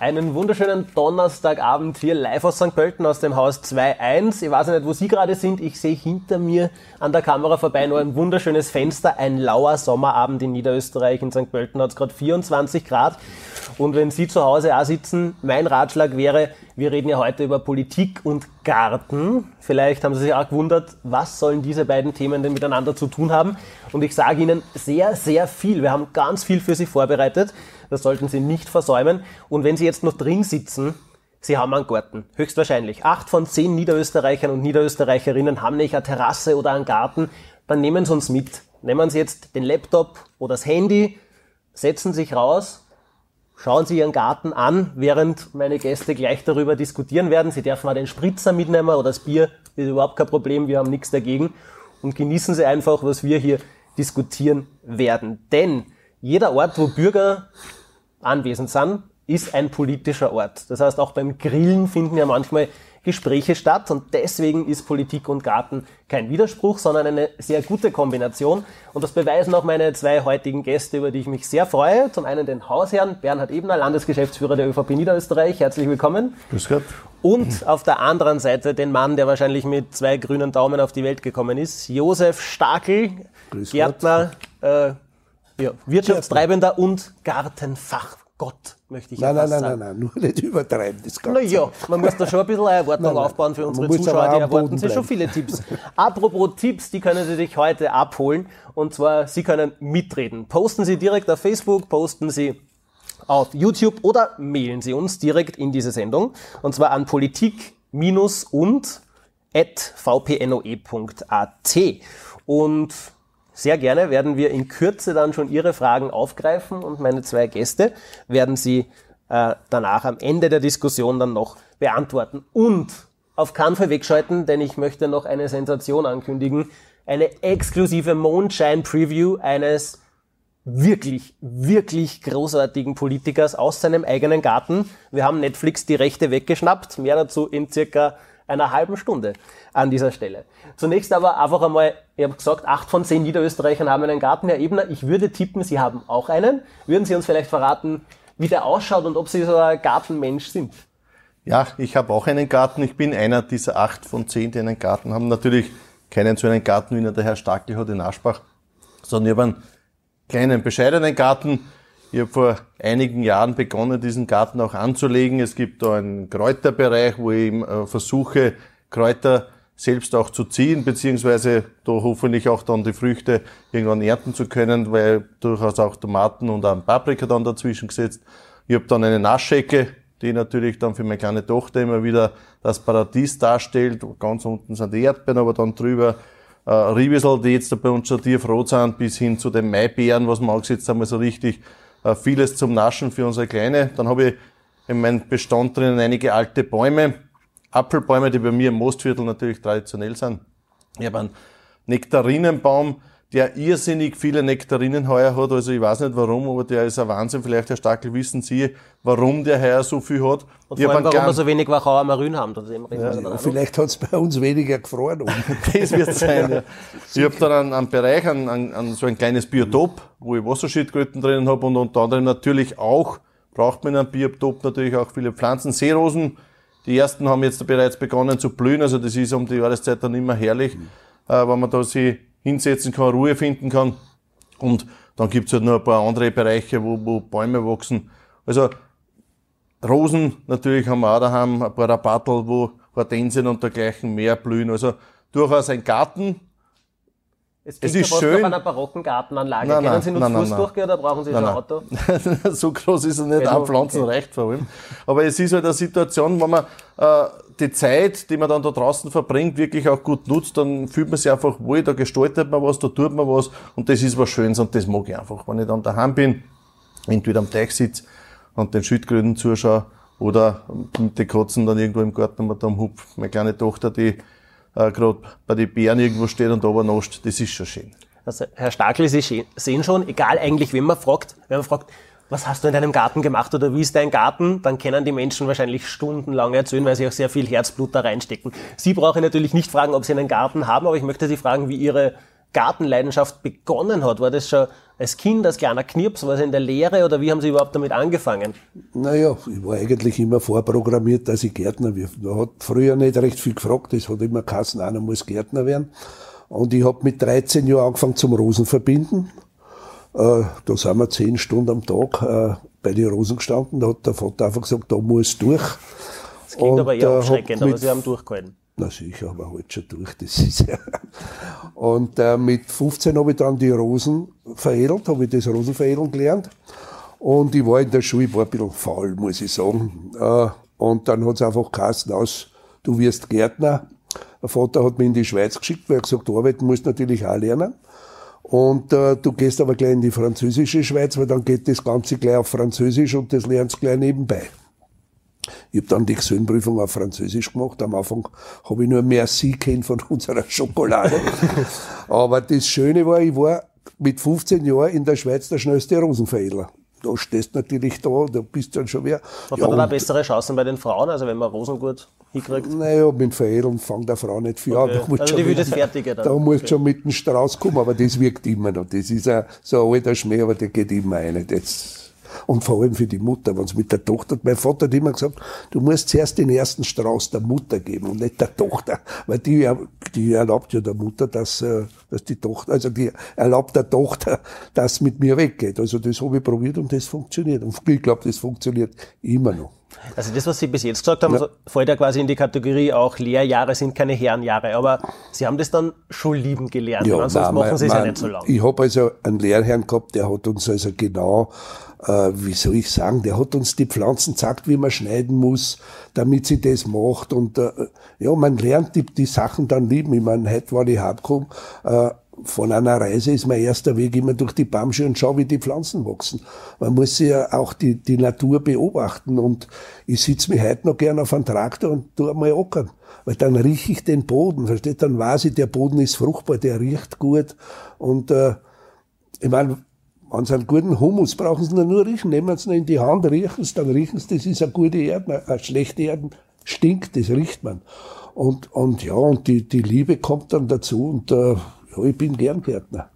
Einen wunderschönen Donnerstagabend hier live aus St. Pölten aus dem Haus 2.1. Ich weiß nicht, wo Sie gerade sind. Ich sehe hinter mir an der Kamera vorbei nur ein wunderschönes Fenster. Ein lauer Sommerabend in Niederösterreich. In St. Pölten hat es gerade 24 Grad. Und wenn Sie zu Hause auch sitzen, mein Ratschlag wäre, wir reden ja heute über Politik und Garten. Vielleicht haben Sie sich auch gewundert, was sollen diese beiden Themen denn miteinander zu tun haben? Und ich sage Ihnen sehr, sehr viel. Wir haben ganz viel für Sie vorbereitet. Das sollten Sie nicht versäumen. Und wenn Sie jetzt noch drin sitzen, Sie haben einen Garten, höchstwahrscheinlich. Acht von zehn Niederösterreichern und Niederösterreicherinnen haben nicht eine Terrasse oder einen Garten. Dann nehmen Sie uns mit. Nehmen Sie jetzt den Laptop oder das Handy, setzen sich raus, schauen Sie Ihren Garten an, während meine Gäste gleich darüber diskutieren werden. Sie dürfen auch den Spritzer mitnehmen oder das Bier, ist überhaupt kein Problem, wir haben nichts dagegen. Und genießen Sie einfach, was wir hier diskutieren werden. Denn jeder Ort, wo Bürger anwesend sind, ist ein politischer Ort. Das heißt, auch beim Grillen finden ja manchmal Gespräche statt und deswegen ist Politik und Garten kein Widerspruch, sondern eine sehr gute Kombination. Und das beweisen auch meine zwei heutigen Gäste, über die ich mich sehr freue. Zum einen den Hausherrn Bernhard Ebner, Landesgeschäftsführer der ÖVP Niederösterreich. Herzlich willkommen. Grüß Gott. Und auf der anderen Seite den Mann, der wahrscheinlich mit zwei grünen Daumen auf die Welt gekommen ist, Josef Stakel, Grüß Gärtner, äh, ja, Wirtschaftstreibender und Gartenfachgott, möchte ich nein, nein, sagen. Nein, nein, nein, nur nicht übertreiben. Das Ganze. Naja, man muss da schon ein bisschen Erwartung nein, nein. aufbauen für unsere Zuschauer, die erwarten sich schon viele Tipps. Apropos Tipps, die können Sie sich heute abholen. Und zwar, Sie können mitreden. Posten Sie direkt auf Facebook, posten Sie auf YouTube oder mailen Sie uns direkt in diese Sendung. Und zwar an politik- und at vpnoe.at. Und sehr gerne werden wir in Kürze dann schon Ihre Fragen aufgreifen und meine zwei Gäste werden sie äh, danach am Ende der Diskussion dann noch beantworten. Und auf keinen wegschalten, denn ich möchte noch eine Sensation ankündigen. Eine exklusive Mondschein-Preview eines wirklich, wirklich großartigen Politikers aus seinem eigenen Garten. Wir haben Netflix die Rechte weggeschnappt. Mehr dazu in circa einer halben Stunde an dieser Stelle. Zunächst aber einfach einmal, ich habe gesagt, acht von zehn Niederösterreichern haben einen Garten, Herr Ebner. Ich würde tippen, Sie haben auch einen. Würden Sie uns vielleicht verraten, wie der ausschaut und ob Sie so ein Gartenmensch sind? Ja, ich habe auch einen Garten. Ich bin einer dieser acht von zehn, die einen Garten haben. Natürlich keinen so einen Garten, wie der Herr Stackel hat in Aschbach, sondern ich habe einen kleinen, bescheidenen Garten ich habe vor einigen Jahren begonnen, diesen Garten auch anzulegen. Es gibt da einen Kräuterbereich, wo ich äh, versuche, Kräuter selbst auch zu ziehen, beziehungsweise da hoffentlich auch dann die Früchte irgendwann ernten zu können, weil durchaus auch Tomaten und auch Paprika dann dazwischen gesetzt. Ich habe dann eine Naschecke, die natürlich dann für meine kleine Tochter immer wieder das Paradies darstellt. Ganz unten sind die Erdbeeren, aber dann drüber äh, Riebisel, die jetzt bei uns schon tiefrot sind, bis hin zu den Maibeeren, was wir angesetzt haben, so richtig vieles zum Naschen für unsere Kleine. Dann habe ich in meinem Bestand drinnen einige alte Bäume, Apfelbäume, die bei mir im Mostviertel natürlich traditionell sind. Ich habe einen Nektarinenbaum, der irrsinnig viele Nektarinen heuer hat. Also ich weiß nicht warum, aber der ist ein Wahnsinn. Vielleicht, Herr Stackel, wissen Sie, warum der heuer so viel hat. Und vor allem, warum wir so wenig Wachauer Marün haben. Das ist ja, vielleicht hat es bei uns weniger gefroren. das wird sein, ja. Ich habe dann einen, einen Bereich, einen, einen, so ein kleines Biotop, wo ich Wasserschildkröten drinnen habe und unter anderem natürlich auch, braucht man in einem Biotop natürlich auch viele Pflanzen. Seerosen, die ersten haben jetzt bereits begonnen zu blühen, also das ist um die Jahreszeit dann immer herrlich, mhm. äh, wenn man da sich hinsetzen kann, Ruhe finden kann. Und dann gibt's halt noch ein paar andere Bereiche, wo, wo Bäume wachsen. Also Rosen natürlich haben wir auch daheim, ein paar Rabattel, wo Hortensien und dergleichen mehr blühen. Also durchaus ein Garten, es, es ist schön. auf einer barocken Gartenanlage. Nein, Können Sie nur zu Fuß durchgehen oder brauchen Sie nein, ein Auto? so groß ist er nicht, an Pflanzen okay. reicht vor allem. Aber es ist halt eine Situation, wo man äh, die Zeit, die man dann da draußen verbringt, wirklich auch gut nutzt, dann fühlt man sich einfach wohl, da gestaltet man was, da tut man was und das ist was Schönes und das mag ich einfach. Wenn ich dann daheim bin, entweder am Teich sitze und den Schildkröten zuschaue oder mit den Katzen dann irgendwo im Garten mal da umhupft. Meine kleine Tochter, die äh, gerade bei den Bären irgendwo steht und oben nascht, das ist schon schön. Also, Herr Stakel, Sie sehen schon, egal eigentlich, wenn man fragt, wenn man fragt, was hast du in deinem Garten gemacht oder wie ist dein Garten, dann können die Menschen wahrscheinlich stundenlang erzählen, weil sie auch sehr viel Herzblut da reinstecken. Sie brauchen natürlich nicht fragen, ob Sie einen Garten haben, aber ich möchte Sie fragen, wie Ihre Gartenleidenschaft begonnen hat? War das schon als Kind, als kleiner Knirps, war es in der Lehre oder wie haben Sie überhaupt damit angefangen? Naja, ich war eigentlich immer vorprogrammiert, dass ich Gärtner werde. Man hat früher nicht recht viel gefragt, es hat immer Kassen, einer muss Gärtner werden. Und ich habe mit 13 Jahren angefangen zum Rosenverbinden. Äh, da sind wir zehn Stunden am Tag äh, bei den Rosen gestanden. Da hat der Vater einfach gesagt, da muss durch. Das klingt und, aber eher abschreckend, aber Sie haben durchgehalten. Na sicher, aber halt schon durch, das ist ja. Und äh, mit 15 habe ich dann die Rosen veredelt, habe ich das Rosenveredeln gelernt. Und ich war in der Schule, ich war ein bisschen faul, muss ich sagen. Äh, und dann hat es einfach geheißen aus, du wirst Gärtner. Der Vater hat mich in die Schweiz geschickt, weil er gesagt, arbeiten musst natürlich auch lernen. Und äh, du gehst aber gleich in die französische Schweiz, weil dann geht das Ganze gleich auf Französisch und das lernst gleich nebenbei. Ich habe dann die Gesundprüfung auf Französisch gemacht. Am Anfang habe ich nur Merci kennt von unserer Schokolade. Aber das Schöne war, ich war mit 15 Jahren in der Schweiz der schnellste Rosenveredler. Da stehst natürlich da, da bist du dann schon wer. Hat ja, man dann auch bessere Chancen bei den Frauen, also wenn man Rosen gut hinkriegt? Naja, mit Veredeln fängt der Frau nicht viel okay. an. Da also die will das Fertige dann. Da okay. musst du schon mit dem Strauß kommen, aber das wirkt immer noch. Das ist ein, so ein alter Schmäh, aber der geht immer rein. Das, und vor allem für die Mutter, wenn es mit der Tochter, mein Vater hat immer gesagt, du musst zuerst den ersten Strauß der Mutter geben und nicht der Tochter, weil die, die erlaubt ja der Mutter, dass, äh, dass die Tochter, also die erlaubt der Tochter, dass mit mir weggeht. Also das habe ich probiert und das funktioniert. Und ich glaube, das funktioniert immer noch. Also das, was Sie bis jetzt gesagt haben, ja. fällt ja quasi in die Kategorie auch Lehrjahre sind keine Herrenjahre. Aber Sie haben das dann schon lieben gelernt, ja, sonst nein, machen Sie es ja nicht so lange. Ich habe also einen Lehrherrn gehabt, der hat uns also genau äh, wie soll ich sagen, der hat uns die Pflanzen gesagt, wie man schneiden muss, damit sie das macht. Und äh, ja, man lernt die, die Sachen dann lieben. Ich meine, heute war ich heimgekommen, äh, von einer Reise ist mein erster Weg immer durch die Baumschuhe und schau, wie die Pflanzen wachsen. Man muss ja auch die, die Natur beobachten und ich sitze mich heute noch gern auf einem Traktor und tu einmal ackern. Weil dann rieche ich den Boden, versteht? Dann weiß ich, der Boden ist fruchtbar, der riecht gut und äh, ich meine, wenn Sie einen guten Humus brauchen Sie nur riechen. Nehmen Sie ihn in die Hand, riechen Sie, dann riechen Sie, das ist eine gute Erde. Eine schlechte Erde stinkt, das riecht man. Und, und ja, und die, die Liebe kommt dann dazu und äh, ich bin gern Gärtner.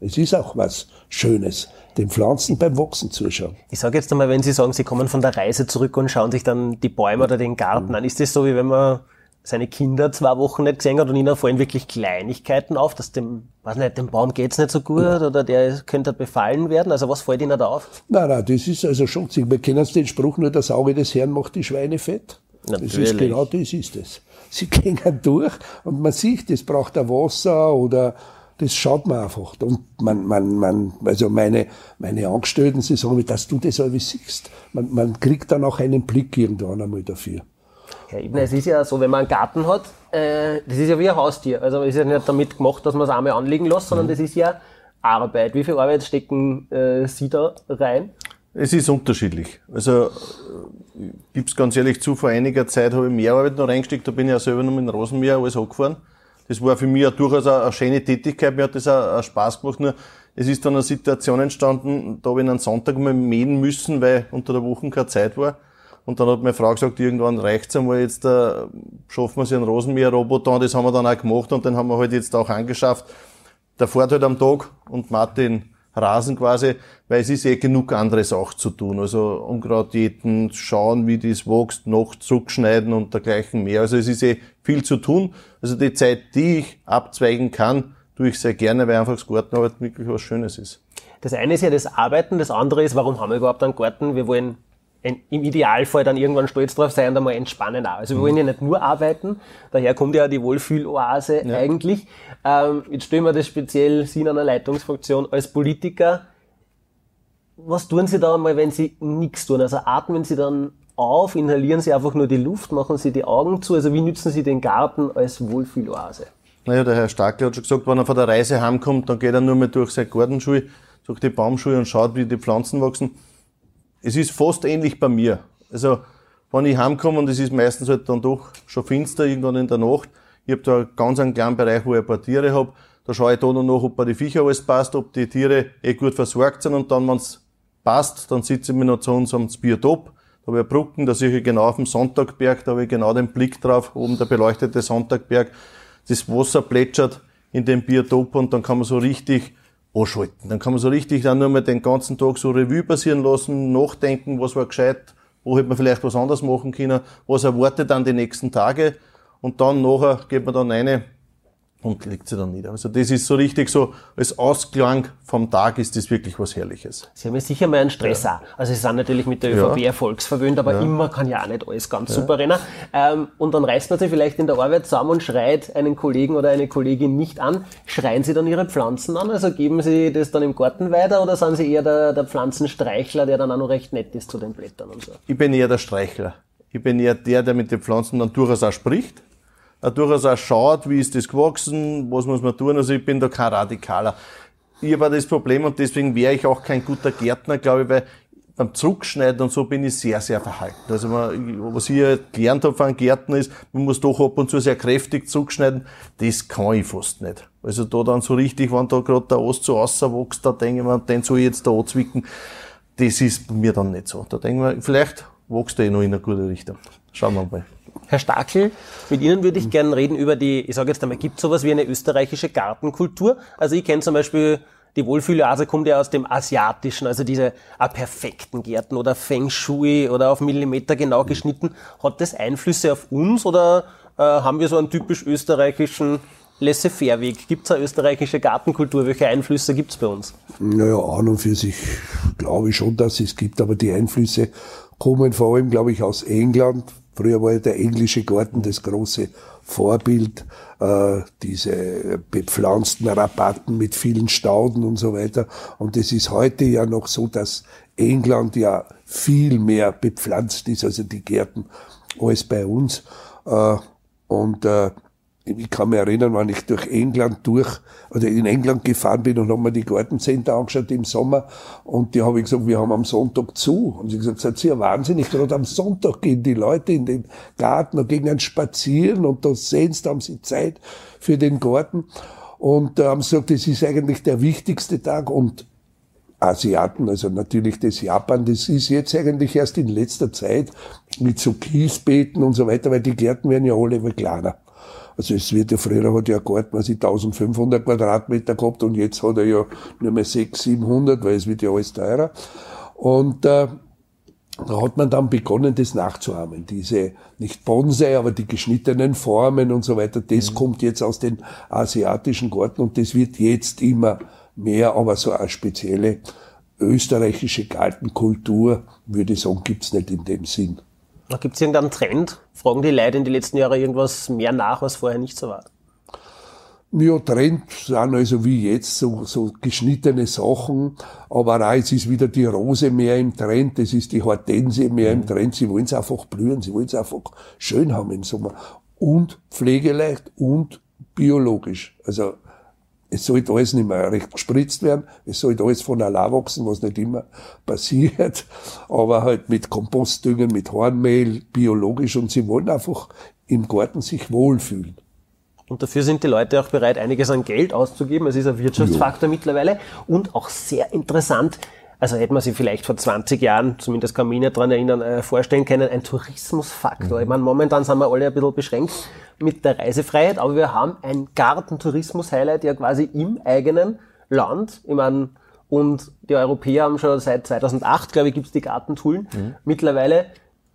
Es ist auch was Schönes, den Pflanzen beim Wachsen zuschauen. Ich sage jetzt einmal, wenn Sie sagen, Sie kommen von der Reise zurück und schauen sich dann die Bäume oder den Garten an, ist das so, wie wenn man seine Kinder zwei Wochen nicht gesehen hat und ihnen fallen wirklich Kleinigkeiten auf, dass dem, weiß nicht, dem Baum geht's nicht so gut ja. oder der könnte befallen werden. Also was fällt ihnen da auf? Nein, nein, das ist also schon, wir kennen den Spruch, nur das Auge des Herrn macht die Schweine fett. Natürlich. Das ist genau das ist es. Sie gehen durch und man sieht, das braucht ein Wasser oder das schaut man einfach. Und man, man, man, also meine, meine Angestellten, sie sagen, dass du das alles siehst. Man, man kriegt dann auch einen Blick irgendwann einmal dafür. Ja, eben, es ist ja so, wenn man einen Garten hat, äh, das ist ja wie ein Haustier. Also es ist ja nicht damit gemacht, dass man es einmal anlegen lässt, sondern mhm. das ist ja Arbeit. Wie viel Arbeit stecken äh, Sie da rein? Es ist unterschiedlich. Also es ganz ehrlich zu, vor einiger Zeit habe ich mehr Arbeit noch reingesteckt, da bin ich ja selber noch mit dem Rosenmäher alles angefahren. Das war für mich ja durchaus eine, eine schöne Tätigkeit, mir hat das auch, auch Spaß gemacht, nur es ist dann eine Situation entstanden, da habe ich einen Sonntag mal mähen müssen, weil unter der Woche keine Zeit war. Und dann hat meine Frau gesagt, irgendwann reicht's einmal, jetzt äh, schaffen wir sich einen Rosenmäher-Roboter und das haben wir dann auch gemacht und den haben wir halt jetzt auch angeschafft. Der fährt halt am Tag und macht den Rasen quasi, weil es ist eh genug anderes auch zu tun. Also Unkraut jäten, schauen, wie das wächst, noch zurückschneiden und dergleichen mehr. Also es ist eh viel zu tun. Also die Zeit, die ich abzweigen kann, tue ich sehr gerne, weil einfach das Gartenarbeit wirklich was Schönes ist. Das eine ist ja das Arbeiten, das andere ist, warum haben wir überhaupt einen Garten? Wir wollen im Idealfall dann irgendwann stolz drauf sein und einmal entspannen auch. Also wir wollen ja nicht nur arbeiten, daher kommt ja die Wohlfühloase ja. eigentlich. Ähm, jetzt stellen wir das speziell Sie in einer Leitungsfunktion als Politiker. Was tun Sie da einmal, wenn Sie nichts tun? Also atmen Sie dann auf, inhalieren Sie einfach nur die Luft, machen Sie die Augen zu? Also wie nützen Sie den Garten als Wohlfühloase? Naja, der Herr Starkle hat schon gesagt, wenn er von der Reise heimkommt, dann geht er nur mal durch seine Gartenschule, durch die Baumschule und schaut, wie die Pflanzen wachsen es ist fast ähnlich bei mir. Also, wenn ich heimkomme und es ist meistens halt dann doch schon finster, irgendwann in der Nacht, ich habe da ganz einen kleinen Bereich, wo ich ein paar Tiere habe, da schaue ich da noch nach, ob bei den Viecher alles passt, ob die Tiere eh gut versorgt sind und dann, wenn es passt, dann sitze ich mir noch zu unserem Biotop, da habe ich Brücken, da sehe ich genau auf dem Sonntagberg, da habe ich genau den Blick drauf, oben der beleuchtete Sonntagberg, das Wasser plätschert in dem Biotop und dann kann man so richtig anschalten. Dann kann man so richtig dann nur mal den ganzen Tag so Revue passieren lassen, nachdenken, was war gescheit, wo hätte man vielleicht was anderes machen können, was erwartet dann die nächsten Tage und dann nachher geht man dann eine und legt sie dann nieder. Also das ist so richtig so, als Ausklang vom Tag ist das wirklich was Herrliches. Sie haben ja sicher mal einen Stress ja. auch. Also Sie sind natürlich mit der ÖVP ja. erfolgsverwöhnt, aber ja. immer kann ja auch nicht alles ganz ja. super rennen. Ähm, und dann reißt man sich vielleicht in der Arbeit zusammen und schreit einen Kollegen oder eine Kollegin nicht an. Schreien Sie dann Ihre Pflanzen an? Also geben Sie das dann im Garten weiter oder sind Sie eher der, der Pflanzenstreichler, der dann auch noch recht nett ist zu den Blättern und so? Ich bin eher der Streichler. Ich bin eher der, der mit den Pflanzen dann durchaus auch spricht durchaus auch schaut, wie ist das gewachsen, was muss man tun. Also ich bin da kein Radikaler. Ich habe das Problem und deswegen wäre ich auch kein guter Gärtner, glaube ich, weil beim Zurückschneiden und so bin ich sehr, sehr verhalten. Also man, was ich gelernt habe von Gärtner ist, man muss doch ab und zu sehr kräftig zurückschneiden. Das kann ich fast nicht. Also da dann so richtig, wenn da gerade der Ast so wächst, da denke ich mir, den soll ich jetzt da anzwicken. Das ist bei mir dann nicht so. Da denke ich mir, vielleicht wächst der eh noch in eine gute Richtung. Schauen wir mal. Herr Stakel, mit Ihnen würde ich gerne reden über die, ich sage jetzt einmal, gibt es sowas wie eine österreichische Gartenkultur? Also ich kenne zum Beispiel die Wohlfühlase kommt ja aus dem Asiatischen, also diese ah, perfekten Gärten oder Feng Shui oder auf Millimeter genau geschnitten. Hat das Einflüsse auf uns oder äh, haben wir so einen typisch österreichischen Laissez-faire-Weg? Gibt es eine österreichische Gartenkultur? Welche Einflüsse gibt es bei uns? Naja, an und für sich glaube ich schon, dass es gibt, aber die Einflüsse kommen vor allem, glaube ich, aus England, Früher war ja der englische Garten das große Vorbild, äh, diese bepflanzten Rabatten mit vielen Stauden und so weiter. Und es ist heute ja noch so, dass England ja viel mehr bepflanzt ist, also die Gärten, als bei uns. Äh, und äh, ich kann mich erinnern, wenn ich durch England durch, oder in England gefahren bin und habe mir die Gartencenter angeschaut im Sommer und die habe ich gesagt, wir haben am Sonntag zu. Und sie gesagt, seid ihr wahnsinnig, gerade am Sonntag gehen die Leute in den Garten und gehen dann spazieren und da sehen sie, da haben sie Zeit für den Garten. Und da haben sie gesagt, das ist eigentlich der wichtigste Tag und Asiaten, also natürlich das Japan, das ist jetzt eigentlich erst in letzter Zeit mit so Kiesbeeten und so weiter, weil die Gärten werden ja alle immer kleiner. Also es wird ja früher hat ja Garten, was ich 1500 Quadratmeter gehabt und jetzt hat er ja nur mehr 600, 700, weil es wird ja alles teurer. Und äh, da hat man dann begonnen, das nachzuahmen. Diese, nicht Bonsai, aber die geschnittenen Formen und so weiter, das mhm. kommt jetzt aus den asiatischen Garten und das wird jetzt immer mehr, aber so eine spezielle österreichische Gartenkultur, würde ich sagen, gibt's nicht in dem Sinn. Gibt es irgendeinen Trend? Fragen die Leute in den letzten Jahren irgendwas mehr nach, was vorher nicht so war? Ja, Trend sind also wie jetzt so, so geschnittene Sachen, aber auch es ist wieder die Rose mehr im Trend, es ist die Hortensie mehr im Trend, sie wollen es einfach blühen, sie wollen es einfach schön haben im Sommer. Und pflegeleicht und biologisch. Also es sollte alles nicht mehr recht gespritzt werden, es sollte alles von allein wachsen, was nicht immer passiert, aber halt mit Kompostdüngen, mit Hornmehl, biologisch und sie wollen einfach im Garten sich wohlfühlen. Und dafür sind die Leute auch bereit, einiges an Geld auszugeben. Es ist ein Wirtschaftsfaktor ja. mittlerweile und auch sehr interessant. Also hätte man sich vielleicht vor 20 Jahren, zumindest kann ich mich daran erinnern, äh, vorstellen können, ein Tourismusfaktor. Mhm. Ich meine, momentan sind wir alle ein bisschen beschränkt mit der Reisefreiheit, aber wir haben ein Gartentourismus-Highlight ja quasi im eigenen Land. Ich meine, und die Europäer haben schon seit 2008, glaube ich, gibt's die Gartentullen. Mhm. Mittlerweile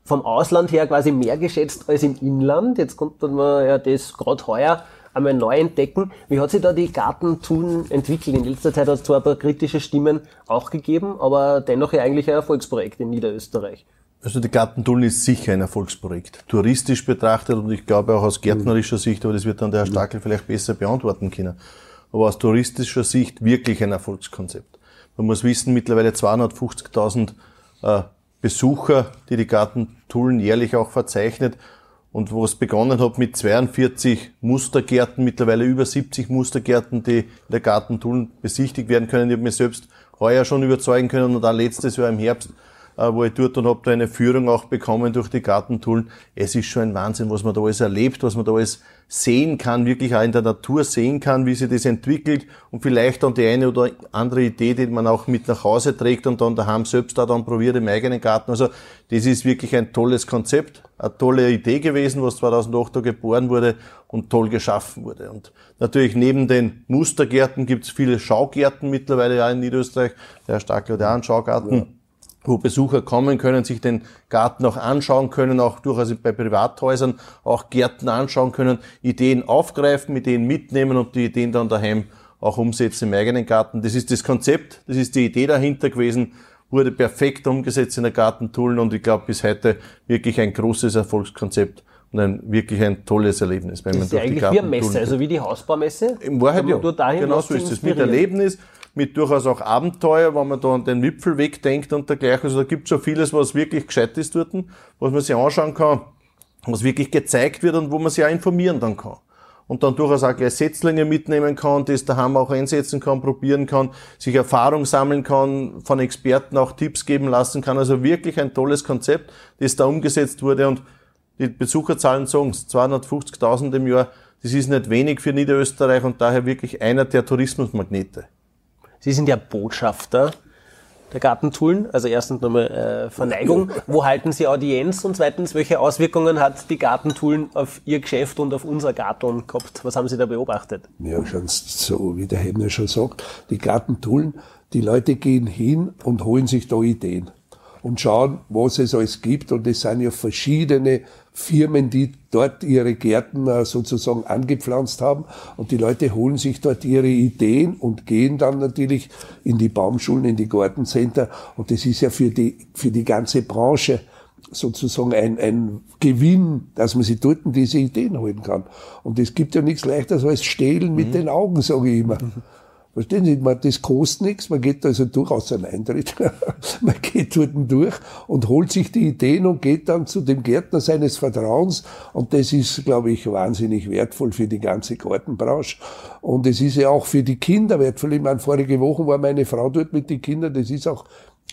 vom Ausland her quasi mehr geschätzt als im Inland. Jetzt kommt man ja das gerade heuer einmal neu entdecken. Wie hat sich da die Gartentullen entwickelt? In letzter Zeit hat es zwar ein paar kritische Stimmen auch gegeben, aber dennoch ja eigentlich ein Erfolgsprojekt in Niederösterreich. Also die Gartentullen ist sicher ein Erfolgsprojekt. Touristisch betrachtet und ich glaube auch aus gärtnerischer Sicht, aber das wird dann der Herr Stackel vielleicht besser beantworten können. Aber aus touristischer Sicht wirklich ein Erfolgskonzept. Man muss wissen, mittlerweile 250.000 äh, Besucher, die die Gartentullen jährlich auch verzeichnet. Und wo es begonnen hat mit 42 Mustergärten, mittlerweile über 70 Mustergärten, die in der Gartentullen besichtigt werden können. Ich habe mir selbst heuer schon überzeugen können und auch letztes Jahr im Herbst äh, wo ich dort und habe da eine Führung auch bekommen durch die Gartentullen. Es ist schon ein Wahnsinn, was man da alles erlebt, was man da alles sehen kann, wirklich auch in der Natur sehen kann, wie sich das entwickelt und vielleicht dann die eine oder andere Idee, die man auch mit nach Hause trägt und dann daheim selbst da dann probiert im eigenen Garten. Also das ist wirklich ein tolles Konzept, eine tolle Idee gewesen, was 2008 da geboren wurde und toll geschaffen wurde. Und natürlich neben den Mustergärten gibt es viele Schaugärten mittlerweile auch in Niederösterreich. Der Herr Starkler hat ja einen Schaugarten. Ja wo Besucher kommen können, sich den Garten auch anschauen können, auch durchaus bei Privathäusern auch Gärten anschauen können, Ideen aufgreifen, Ideen mitnehmen und die Ideen dann daheim auch umsetzen im eigenen Garten. Das ist das Konzept, das ist die Idee dahinter gewesen, wurde perfekt umgesetzt in der Gartentoolen und ich glaube bis heute wirklich ein großes Erfolgskonzept und ein wirklich ein tolles Erlebnis. Wenn das man ist ja eigentlich wie eine Messe, also wie die Hausbaumesse. Im Wahrheit ja, genau so ist es. Mit Erlebnis, mit durchaus auch Abenteuer, wenn man da an den Wipfel wegdenkt und dergleichen. Also da gibt es schon vieles, was wirklich gescheit ist dort, was man sich anschauen kann, was wirklich gezeigt wird und wo man sich auch informieren dann kann. Und dann durchaus auch gleich Setzlinge mitnehmen kann, das daheim auch einsetzen kann, probieren kann, sich Erfahrung sammeln kann, von Experten auch Tipps geben lassen kann. Also wirklich ein tolles Konzept, das da umgesetzt wurde und die Besucherzahlen sagen es, 250.000 im Jahr, das ist nicht wenig für Niederösterreich und daher wirklich einer der Tourismusmagnete. Sie sind ja Botschafter der Gartentoolen. Also erstens nochmal äh, Verneigung. Wo halten Sie Audienz? Und zweitens, welche Auswirkungen hat die Gartentoolen auf Ihr Geschäft und auf unser Garten gehabt? Was haben Sie da beobachtet? Ja, schon so, wie der Hebner schon sagt, die Gartentoolen, die Leute gehen hin und holen sich da Ideen und schauen, was es alles gibt. Und es sind ja verschiedene Firmen, die dort ihre Gärten äh, sozusagen angepflanzt haben. Und die Leute holen sich dort ihre Ideen und gehen dann natürlich in die Baumschulen, in die Gartencenter. Und das ist ja für die, für die ganze Branche sozusagen ein, ein Gewinn, dass man sich dort diese Ideen holen kann. Und es gibt ja nichts leichter als Stehlen mit mhm. den Augen, sage ich immer. Verstehen Sie, man, das kostet nichts, man geht also durchaus einen Eintritt, man geht dort durch und holt sich die Ideen und geht dann zu dem Gärtner seines Vertrauens und das ist, glaube ich, wahnsinnig wertvoll für die ganze Gartenbranche und es ist ja auch für die Kinder wertvoll. Ich meine, vorige Woche war meine Frau dort mit den Kindern, das ist auch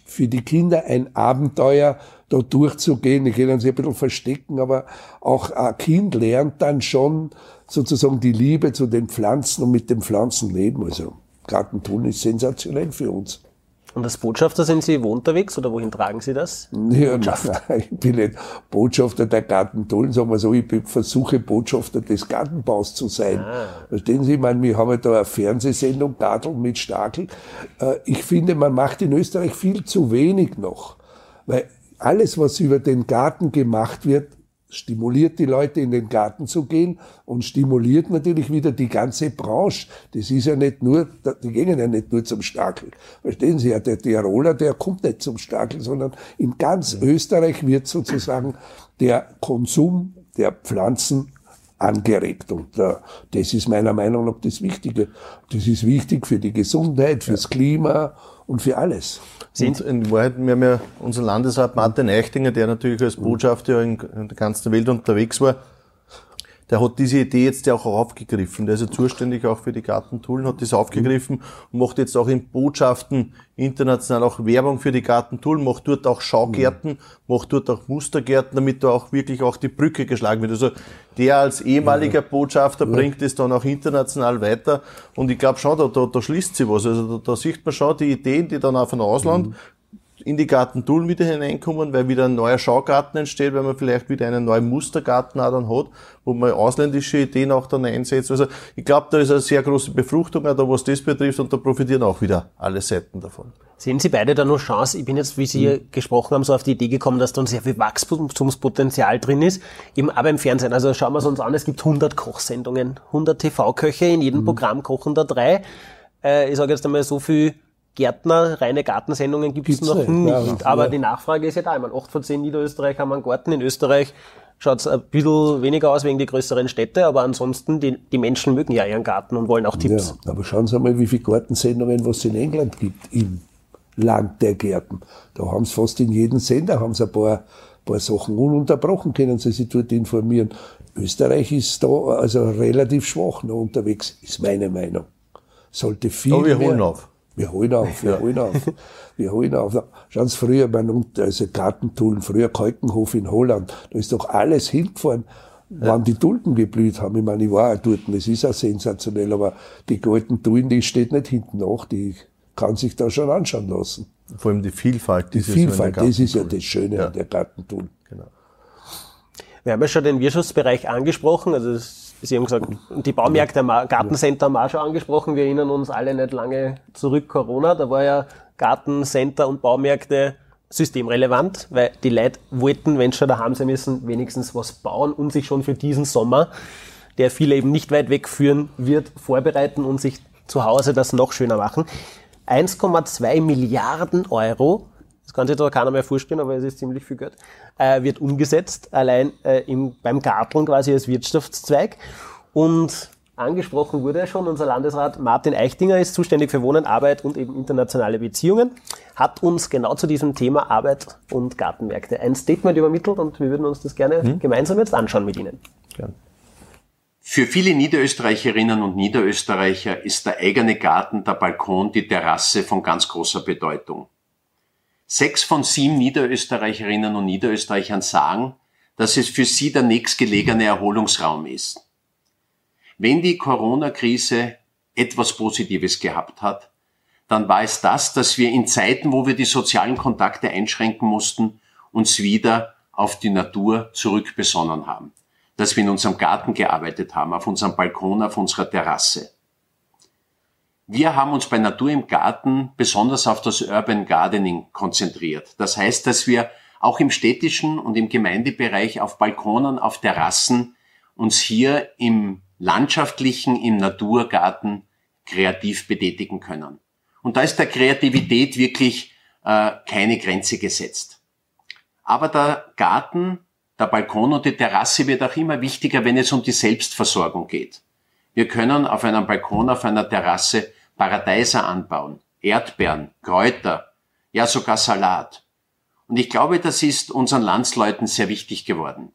für die Kinder ein Abenteuer, da durchzugehen. Ich kann sie ein bisschen verstecken, aber auch ein Kind lernt dann schon sozusagen die Liebe zu den Pflanzen und mit den Pflanzen leben. Also Gartentun ist sensationell für uns. Und als Botschafter sind Sie wo unterwegs oder wohin tragen Sie das? Ja, nein, ich bin nicht Botschafter der Gartentollen, sagen wir so, ich versuche Botschafter des Gartenbaus zu sein. Ah. Verstehen Sie, ich meine, wir haben ja da eine Fernsehsendung, Gartel mit Stakel. Äh, ich finde, man macht in Österreich viel zu wenig noch. Weil alles, was über den Garten gemacht wird, stimuliert die Leute in den Garten zu gehen und stimuliert natürlich wieder die ganze Branche. Das ist ja nicht nur, die gehen ja nicht nur zum Stackel. Verstehen Sie ja, der Tiroler, der kommt nicht zum Stackel, sondern in ganz Österreich wird sozusagen der Konsum der Pflanzen angeregt. Und äh, das ist meiner Meinung nach das Wichtige. Das ist wichtig für die Gesundheit, fürs Klima und für alles. Und in Wahrheit, wir haben ja unseren Landesrat Martin Eichtinger, der natürlich als Botschafter in, in der ganzen Welt unterwegs war, der hat diese Idee jetzt ja auch aufgegriffen. Der ist ja zuständig auch für die Gartentoolen, hat das aufgegriffen und macht jetzt auch in Botschaften international auch Werbung für die Gartentoolen, macht dort auch Schaugärten, macht dort auch Mustergärten, damit da auch wirklich auch die Brücke geschlagen wird. Also der als ehemaliger Botschafter bringt es dann auch international weiter und ich glaube schon, da, da, da schließt sich was. Also da, da sieht man schon die Ideen, die dann auch von Ausland mhm in die Gartentoolen wieder hineinkommen, weil wieder ein neuer Schaugarten entsteht, weil man vielleicht wieder einen neuen Mustergarten auch dann hat, wo man ausländische Ideen auch dann einsetzt. Also ich glaube, da ist eine sehr große Befruchtung auch da, was das betrifft und da profitieren auch wieder alle Seiten davon. Sehen Sie beide da noch Chance? Ich bin jetzt, wie Sie mhm. gesprochen haben, so auf die Idee gekommen, dass da sehr viel Wachstumspotenzial drin ist, eben aber im Fernsehen. Also schauen wir es uns an, es gibt 100 Kochsendungen, 100 TV-Köche, in jedem mhm. Programm kochen da drei. Äh, ich sage jetzt einmal so viel Gärtner, reine Gartensendungen gibt es noch nicht. nicht. aber ja. die Nachfrage ist ja da. Ich meine, 8 von 10 Niederösterreich haben einen Garten. In Österreich schaut es ein bisschen weniger aus wegen die größeren Städte, aber ansonsten, die, die Menschen mögen ja ihren Garten und wollen auch Tipps. Ja, aber schauen Sie mal, wie viele Gartensendungen was es in England gibt, im Land der Gärten. Da haben sie fast in jedem Sender haben sie ein paar, paar Sachen ununterbrochen, können sie sich dort informieren. Österreich ist da also relativ schwach noch unterwegs, ist meine Meinung. Sollte viel Aber wir holen auf. Wir holen auf, wir holen auf. Wir holen auf. Schauen Sie früher, mein, also Gartentullen, früher Kalkenhof in Holland, da ist doch alles hingefahren, ja. wann die Tulpen geblüht haben. Ich meine, ich war auch dort, das ist auch sensationell, aber die goldenen Tullen, die steht nicht hinten nach, die kann sich da schon anschauen lassen. Vor allem die Vielfalt. Die Vielfalt, das ist ja das Schöne ja. an der Gartentullen. Genau. Wir haben ja schon den Wirtschaftsbereich angesprochen, also das Sie haben gesagt, die Baumärkte, Gartencenter haben wir auch schon angesprochen. Wir erinnern uns alle nicht lange zurück, Corona. Da war ja Gartencenter und Baumärkte systemrelevant, weil die Leute wollten, wenn sie schon daheim sein müssen, wenigstens was bauen und sich schon für diesen Sommer, der viele eben nicht weit wegführen wird, vorbereiten und sich zu Hause das noch schöner machen. 1,2 Milliarden Euro, das kann sich da keiner mehr vorstellen, aber es ist ziemlich viel Geld, äh, wird umgesetzt, allein äh, im, beim Garteln quasi als Wirtschaftszweig. Und angesprochen wurde schon, unser Landesrat Martin Eichtinger ist zuständig für Wohnen, Arbeit und eben internationale Beziehungen, hat uns genau zu diesem Thema Arbeit und Gartenmärkte ein Statement übermittelt und wir würden uns das gerne hm? gemeinsam jetzt anschauen mit Ihnen. Gern. Für viele Niederösterreicherinnen und Niederösterreicher ist der eigene Garten, der Balkon, die Terrasse von ganz großer Bedeutung. Sechs von sieben Niederösterreicherinnen und Niederösterreichern sagen, dass es für sie der nächstgelegene Erholungsraum ist. Wenn die Corona-Krise etwas Positives gehabt hat, dann war es das, dass wir in Zeiten, wo wir die sozialen Kontakte einschränken mussten, uns wieder auf die Natur zurückbesonnen haben. Dass wir in unserem Garten gearbeitet haben, auf unserem Balkon, auf unserer Terrasse. Wir haben uns bei Natur im Garten besonders auf das Urban Gardening konzentriert. Das heißt, dass wir auch im städtischen und im Gemeindebereich auf Balkonen, auf Terrassen uns hier im landschaftlichen, im Naturgarten kreativ betätigen können. Und da ist der Kreativität wirklich äh, keine Grenze gesetzt. Aber der Garten, der Balkon und die Terrasse wird auch immer wichtiger, wenn es um die Selbstversorgung geht. Wir können auf einem Balkon, auf einer Terrasse Paradeiser anbauen, Erdbeeren, Kräuter, ja sogar Salat. Und ich glaube, das ist unseren Landsleuten sehr wichtig geworden.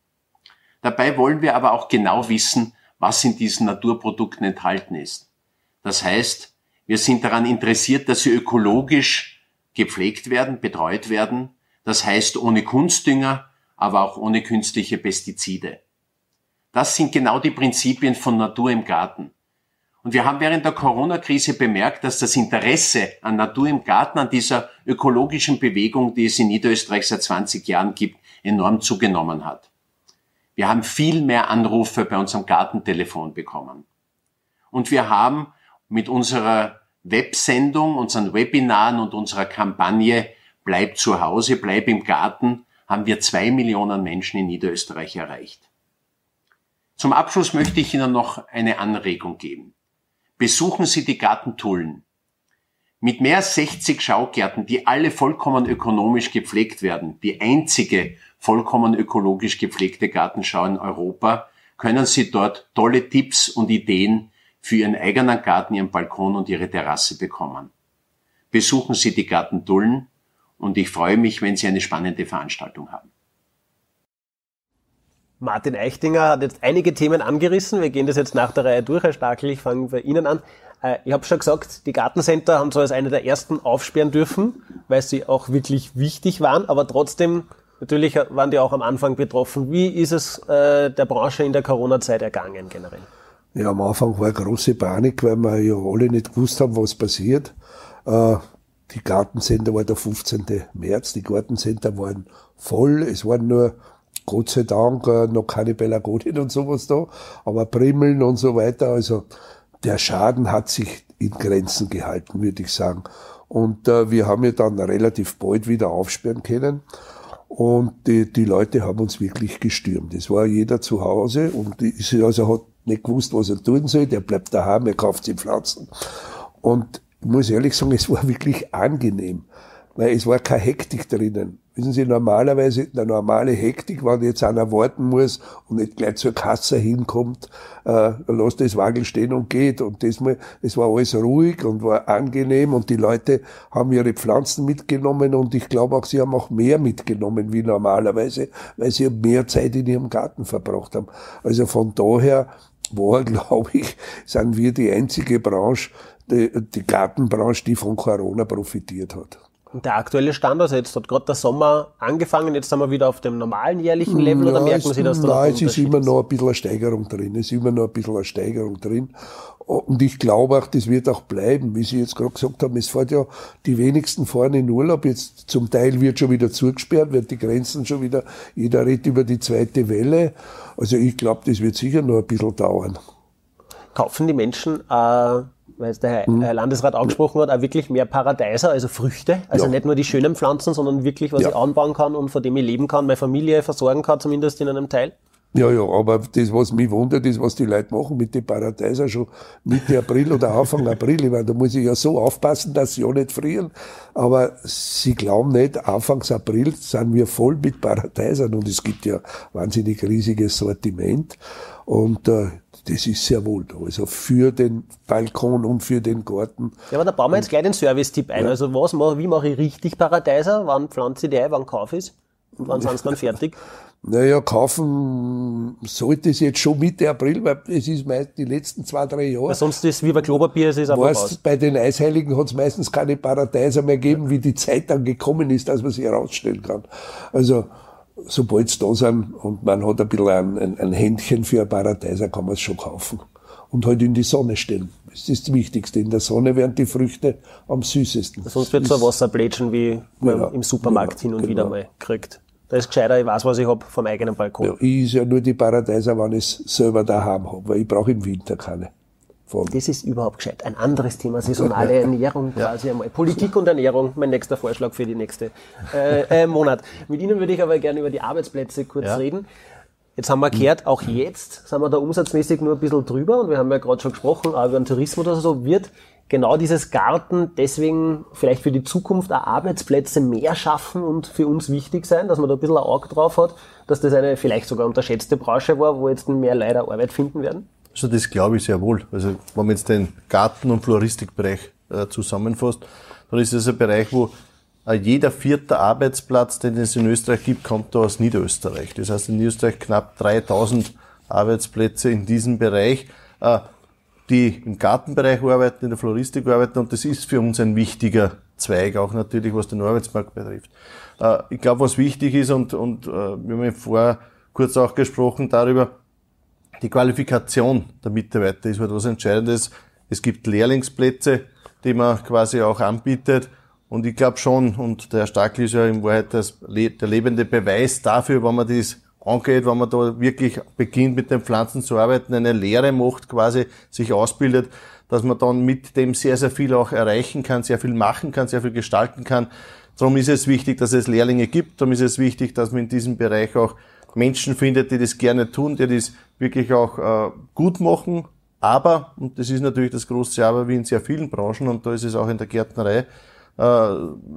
Dabei wollen wir aber auch genau wissen, was in diesen Naturprodukten enthalten ist. Das heißt, wir sind daran interessiert, dass sie ökologisch gepflegt werden, betreut werden. Das heißt, ohne Kunstdünger, aber auch ohne künstliche Pestizide. Das sind genau die Prinzipien von Natur im Garten. Und wir haben während der Corona-Krise bemerkt, dass das Interesse an Natur im Garten, an dieser ökologischen Bewegung, die es in Niederösterreich seit 20 Jahren gibt, enorm zugenommen hat. Wir haben viel mehr Anrufe bei unserem Gartentelefon bekommen. Und wir haben mit unserer Websendung, unseren Webinaren und unserer Kampagne Bleib zu Hause, bleib im Garten, haben wir zwei Millionen Menschen in Niederösterreich erreicht. Zum Abschluss möchte ich Ihnen noch eine Anregung geben. Besuchen Sie die Gartentullen. Mit mehr als 60 Schaugärten, die alle vollkommen ökonomisch gepflegt werden, die einzige vollkommen ökologisch gepflegte Gartenschau in Europa, können Sie dort tolle Tipps und Ideen für Ihren eigenen Garten, Ihren Balkon und Ihre Terrasse bekommen. Besuchen Sie die Gartentullen und ich freue mich, wenn Sie eine spannende Veranstaltung haben. Martin Eichtinger hat jetzt einige Themen angerissen. Wir gehen das jetzt nach der Reihe durch. Herr Stakel, ich fange bei Ihnen an. Äh, ich habe schon gesagt, die Gartencenter haben so als eine der ersten aufsperren dürfen, weil sie auch wirklich wichtig waren, aber trotzdem, natürlich waren die auch am Anfang betroffen. Wie ist es äh, der Branche in der Corona-Zeit ergangen generell? Ja, am Anfang war große Panik, weil wir ja alle nicht gewusst haben, was passiert. Äh, die Gartencenter war der 15. März, die Gartencenter waren voll, es waren nur Gott sei Dank äh, noch keine Pelargonien und sowas da, aber Primmeln und so weiter. Also der Schaden hat sich in Grenzen gehalten, würde ich sagen. Und äh, wir haben ja dann relativ bald wieder aufsperren können. Und die, die Leute haben uns wirklich gestürmt. Es war jeder zu Hause und ist, also hat nicht gewusst, was er tun soll. Der bleibt daheim, er kauft sich Pflanzen. Und ich muss ehrlich sagen, es war wirklich angenehm, weil es war keine Hektik drinnen. Wissen Sie, normalerweise eine normale Hektik, wenn jetzt einer warten muss und nicht gleich zur Kasse hinkommt, äh, lässt das Wagel stehen und geht. Und das, mal, das war alles ruhig und war angenehm und die Leute haben ihre Pflanzen mitgenommen und ich glaube auch, sie haben auch mehr mitgenommen wie normalerweise, weil sie mehr Zeit in ihrem Garten verbracht haben. Also von daher war, glaube ich, sind wir die einzige Branche, die, die Gartenbranche, die von Corona profitiert hat. Der aktuelle Stand, also jetzt hat gerade der Sommer angefangen, jetzt sind wir wieder auf dem normalen jährlichen Level oder merken Sie, dass da Nein, es ist immer noch ein bisschen eine Steigerung drin. Es ist immer noch ein bisschen eine Steigerung drin. Und ich glaube auch, das wird auch bleiben, wie Sie jetzt gerade gesagt haben. Es fährt ja die wenigsten fahren in Urlaub. Jetzt zum Teil wird schon wieder zugesperrt, wird die Grenzen schon wieder, jeder redet über die zweite Welle. Also ich glaube, das wird sicher noch ein bisschen dauern. Kaufen die Menschen äh, weil es der Herr mhm. Landesrat angesprochen hat, auch wirklich mehr Paradeiser, also Früchte. Also ja. nicht nur die schönen Pflanzen, sondern wirklich, was ja. ich anbauen kann und von dem ich leben kann, meine Familie versorgen kann, zumindest in einem Teil. Ja, ja, aber das, was mich wundert, ist, was die Leute machen mit den Paradeiser schon Mitte April oder Anfang April. Ich meine, da muss ich ja so aufpassen, dass sie auch nicht frieren. Aber sie glauben nicht, Anfangs April sind wir voll mit Paradeisern und es gibt ja wahnsinnig riesiges Sortiment. Und äh, das ist sehr wohl da. Also für den Balkon und für den Garten. Ja, aber da bauen wir jetzt gleich den Service-Tipp ein. Ja. Also was mache, wie mache ich richtig Paradeiser? Wann pflanze ich die ein? Wann kaufe ich es? Wann sind sie dann fertig? Naja, kaufen sollte es jetzt schon Mitte April, weil es ist meist die letzten zwei, drei Jahre. Weil sonst ist es wie bei Klopapier, es ist einfach aus. Bei den Eisheiligen hat es meistens keine Paradeiser mehr gegeben, wie die Zeit dann gekommen ist, dass man sie herausstellen kann. Also, sobald es da sind und man hat ein bisschen ein, ein, ein Händchen für ein Paradeiser, kann man es schon kaufen. Und halt in die Sonne stellen. Das ist das Wichtigste. In der Sonne werden die Früchte am süßesten. Sonst wird so ein Wasser plätschen, wie man ja, im Supermarkt ja, hin und genau. wieder mal kriegt. Da ist gescheiter, ich weiß, was ich hab vom eigenen Balkon. Ja, ich ist ja nur die Paradeiser, wenn ich es selber daheim habe, weil ich brauche im Winter keine. Von. Das ist überhaupt gescheit. Ein anderes Thema, saisonale Ernährung quasi einmal. Politik und Ernährung, mein nächster Vorschlag für die nächste äh, äh, Monat. Mit Ihnen würde ich aber gerne über die Arbeitsplätze kurz ja. reden. Jetzt haben wir gehört, auch jetzt sind wir da umsatzmäßig nur ein bisschen drüber und wir haben ja gerade schon gesprochen, aber über den Tourismus oder so wird genau dieses Garten deswegen vielleicht für die Zukunft auch Arbeitsplätze mehr schaffen und für uns wichtig sein, dass man da ein bisschen ein Auge drauf hat, dass das eine vielleicht sogar unterschätzte Branche war, wo jetzt mehr leider Arbeit finden werden? Also das glaube ich sehr wohl. Also wenn man jetzt den Garten- und Floristikbereich äh, zusammenfasst, dann ist das ein Bereich, wo äh, jeder vierte Arbeitsplatz, den es in Österreich gibt, kommt da aus Niederösterreich. Das heißt in Niederösterreich knapp 3000 Arbeitsplätze in diesem Bereich, äh, die im Gartenbereich arbeiten, in der Floristik arbeiten und das ist für uns ein wichtiger Zweig, auch natürlich was den Arbeitsmarkt betrifft. Ich glaube, was wichtig ist und, und wir haben vorher kurz auch gesprochen darüber, die Qualifikation der Mitarbeiter ist etwas Entscheidendes. Es gibt Lehrlingsplätze, die man quasi auch anbietet. Und ich glaube schon, und der Herr Stackel ist ja in Wahrheit das, der lebende Beweis dafür, wenn man das angeht, wenn man da wirklich beginnt mit den Pflanzen zu arbeiten, eine Lehre macht, quasi sich ausbildet, dass man dann mit dem sehr, sehr viel auch erreichen kann, sehr viel machen kann, sehr viel gestalten kann. Darum ist es wichtig, dass es Lehrlinge gibt. Darum ist es wichtig, dass man in diesem Bereich auch Menschen findet, die das gerne tun, die das wirklich auch äh, gut machen. Aber, und das ist natürlich das große Aber wie in sehr vielen Branchen, und da ist es auch in der Gärtnerei, äh,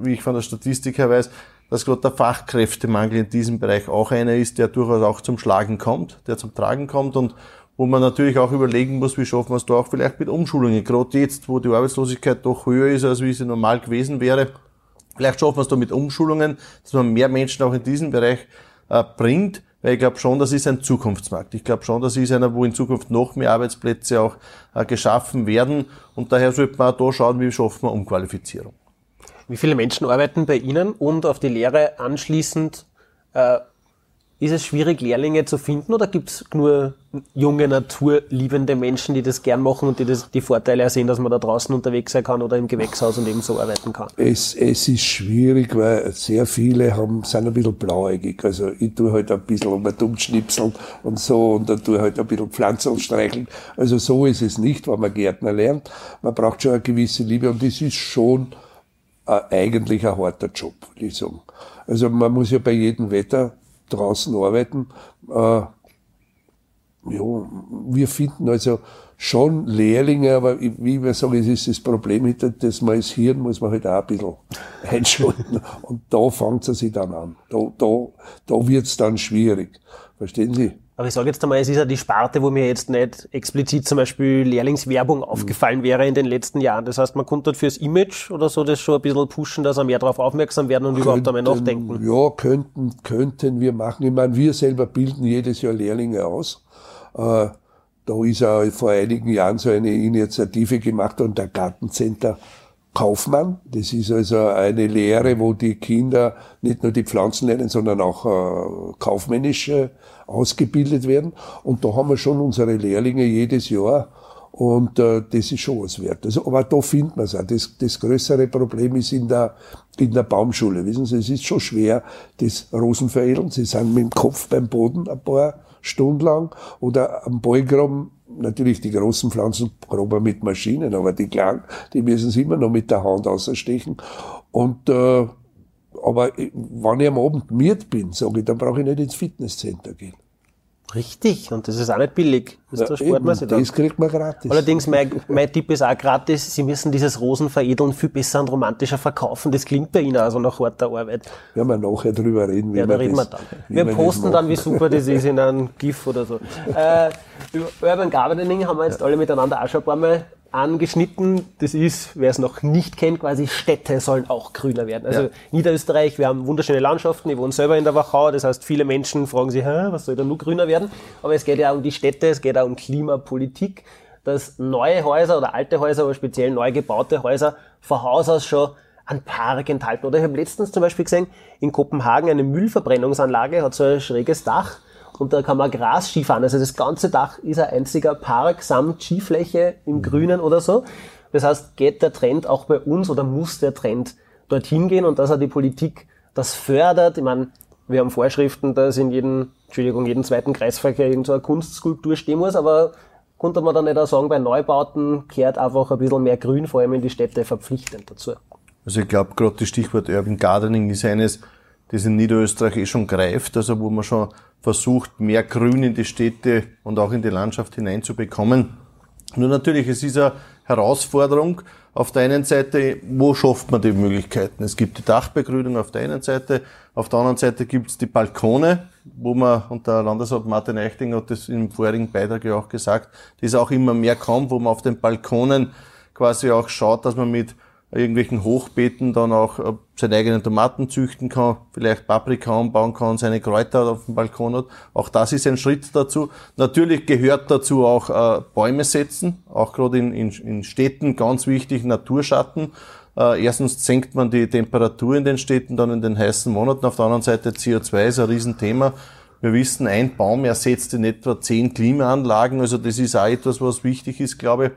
wie ich von der Statistik her weiß, dass gerade der Fachkräftemangel in diesem Bereich auch einer ist, der durchaus auch zum Schlagen kommt, der zum Tragen kommt und wo man natürlich auch überlegen muss, wie schaffen wir es da auch vielleicht mit Umschulungen. Gerade jetzt, wo die Arbeitslosigkeit doch höher ist, als wie sie normal gewesen wäre, vielleicht schaffen wir es da mit Umschulungen, dass man mehr Menschen auch in diesen Bereich äh, bringt. Weil ich glaube schon, das ist ein Zukunftsmarkt. Ich glaube schon, das ist einer, wo in Zukunft noch mehr Arbeitsplätze auch äh, geschaffen werden. Und daher sollte man auch da schauen, wie schaffen wir Umqualifizierung. Wie viele Menschen arbeiten bei Ihnen und auf die Lehre anschließend äh, ist es schwierig, Lehrlinge zu finden oder gibt es nur junge, naturliebende Menschen, die das gern machen und die das, die Vorteile sehen, dass man da draußen unterwegs sein kann oder im Gewächshaus und eben so arbeiten kann? Es, es ist schwierig, weil sehr viele haben, sind ein bisschen blauäugig. Also ich tue halt ein bisschen um dumm schnipseln und so und dann tue halt ein bisschen Pflanzen streicheln. Also so ist es nicht, wenn man Gärtner lernt. Man braucht schon eine gewisse Liebe und das ist schon äh, eigentlich ein harter Job, würde ich sagen. Also man muss ja bei jedem Wetter draußen arbeiten. Äh, ja, wir finden also schon Lehrlinge, aber wie wir sagen, es ist das Problem, dass man das Hirn muss man halt auch ein bisschen einschalten. Und da fängt es sich dann an. Da, da, da wird es dann schwierig. Verstehen Sie? Aber ich sage jetzt einmal, es ist ja die Sparte, wo mir jetzt nicht explizit zum Beispiel Lehrlingswerbung aufgefallen wäre in den letzten Jahren. Das heißt, man konnte dort fürs Image oder so das schon ein bisschen pushen, dass er mehr darauf aufmerksam werden und könnten, überhaupt einmal nachdenken. Ja, könnten, könnten wir machen. Ich meine, wir selber bilden jedes Jahr Lehrlinge aus. Äh, Da ist er vor einigen Jahren so eine Initiative gemacht und der Gartencenter Kaufmann. Das ist also eine Lehre, wo die Kinder nicht nur die Pflanzen lernen, sondern auch äh, kaufmännisch äh, ausgebildet werden. Und da haben wir schon unsere Lehrlinge jedes Jahr. Und äh, das ist schon was wert. Also, aber da findet man es auch. Das, das größere Problem ist in der, in der Baumschule. Wissen Sie, es ist schon schwer, das Rosenveredeln. Sie sind mit dem Kopf beim Boden ein paar Stunden lang oder am Ballgraben natürlich die großen Pflanzen grober mit Maschinen, aber die kleinen, die müssen sie immer noch mit der Hand ausstechen. Und äh, aber wenn ich am Abend miert bin, sage ich, dann brauche ich nicht ins Fitnesscenter gehen. Richtig, und das ist auch nicht billig. Das, ja, spart man sich das kriegt man gratis. Allerdings, mein, mein Tipp ist auch gratis, Sie müssen dieses Rosenveredeln viel besser und romantischer verkaufen. Das klingt bei Ihnen also nach harter Arbeit. Werden wir nachher drüber reden. Wie ja, da reden das, wir dann. Wir posten dann, wie super das ist in einem GIF oder so. Äh, über Urban Gardening haben wir jetzt alle miteinander auch schon ein paar Mal angeschnitten. Das ist, wer es noch nicht kennt, quasi Städte sollen auch grüner werden. Also ja. Niederösterreich, wir haben wunderschöne Landschaften. Ich wohne selber in der Wachau. Das heißt, viele Menschen fragen sich, was soll da nur grüner werden? Aber es geht ja um die Städte, es geht auch um Klimapolitik, dass neue Häuser oder alte Häuser, aber speziell neu gebaute Häuser von Haus aus schon einen Park enthalten. Oder ich habe letztens zum Beispiel gesehen, in Kopenhagen eine Müllverbrennungsanlage hat so ein schräges Dach und da kann man Gras Skifahren. Also das ganze Dach ist ein einziger Park samt Skifläche im Grünen oder so. Das heißt, geht der Trend auch bei uns oder muss der Trend dorthin gehen und dass auch die Politik das fördert. Ich meine, wir haben Vorschriften, dass in jedem, Entschuldigung, jeden zweiten Kreisverkehr irgend so Kunstskulptur stehen muss, aber konnte man dann nicht auch sagen, bei Neubauten kehrt einfach ein bisschen mehr Grün, vor allem in die Städte, verpflichtend dazu. Also ich glaube, gerade das Stichwort Urban Gardening ist eines, das in Niederösterreich eh schon greift, also wo man schon versucht, mehr Grün in die Städte und auch in die Landschaft hineinzubekommen. Nur natürlich, es ist eine Herausforderung. Auf der einen Seite, wo schafft man die Möglichkeiten? Es gibt die Dachbegrünung auf der einen Seite, auf der anderen Seite gibt es die Balkone, wo man, und der Landesrat Martin Eichting hat das im vorigen Beitrag ja auch gesagt, das auch immer mehr kommt, wo man auf den Balkonen quasi auch schaut, dass man mit irgendwelchen Hochbeeten dann auch äh, seine eigenen Tomaten züchten kann, vielleicht Paprika anbauen kann, seine Kräuter auf dem Balkon hat. Auch das ist ein Schritt dazu. Natürlich gehört dazu auch äh, Bäume setzen, auch gerade in, in, in Städten ganz wichtig, Naturschatten. Äh, erstens senkt man die Temperatur in den Städten dann in den heißen Monaten. Auf der anderen Seite CO2 ist ein Riesenthema. Wir wissen, ein Baum ersetzt in etwa zehn Klimaanlagen. Also das ist auch etwas, was wichtig ist, glaube ich.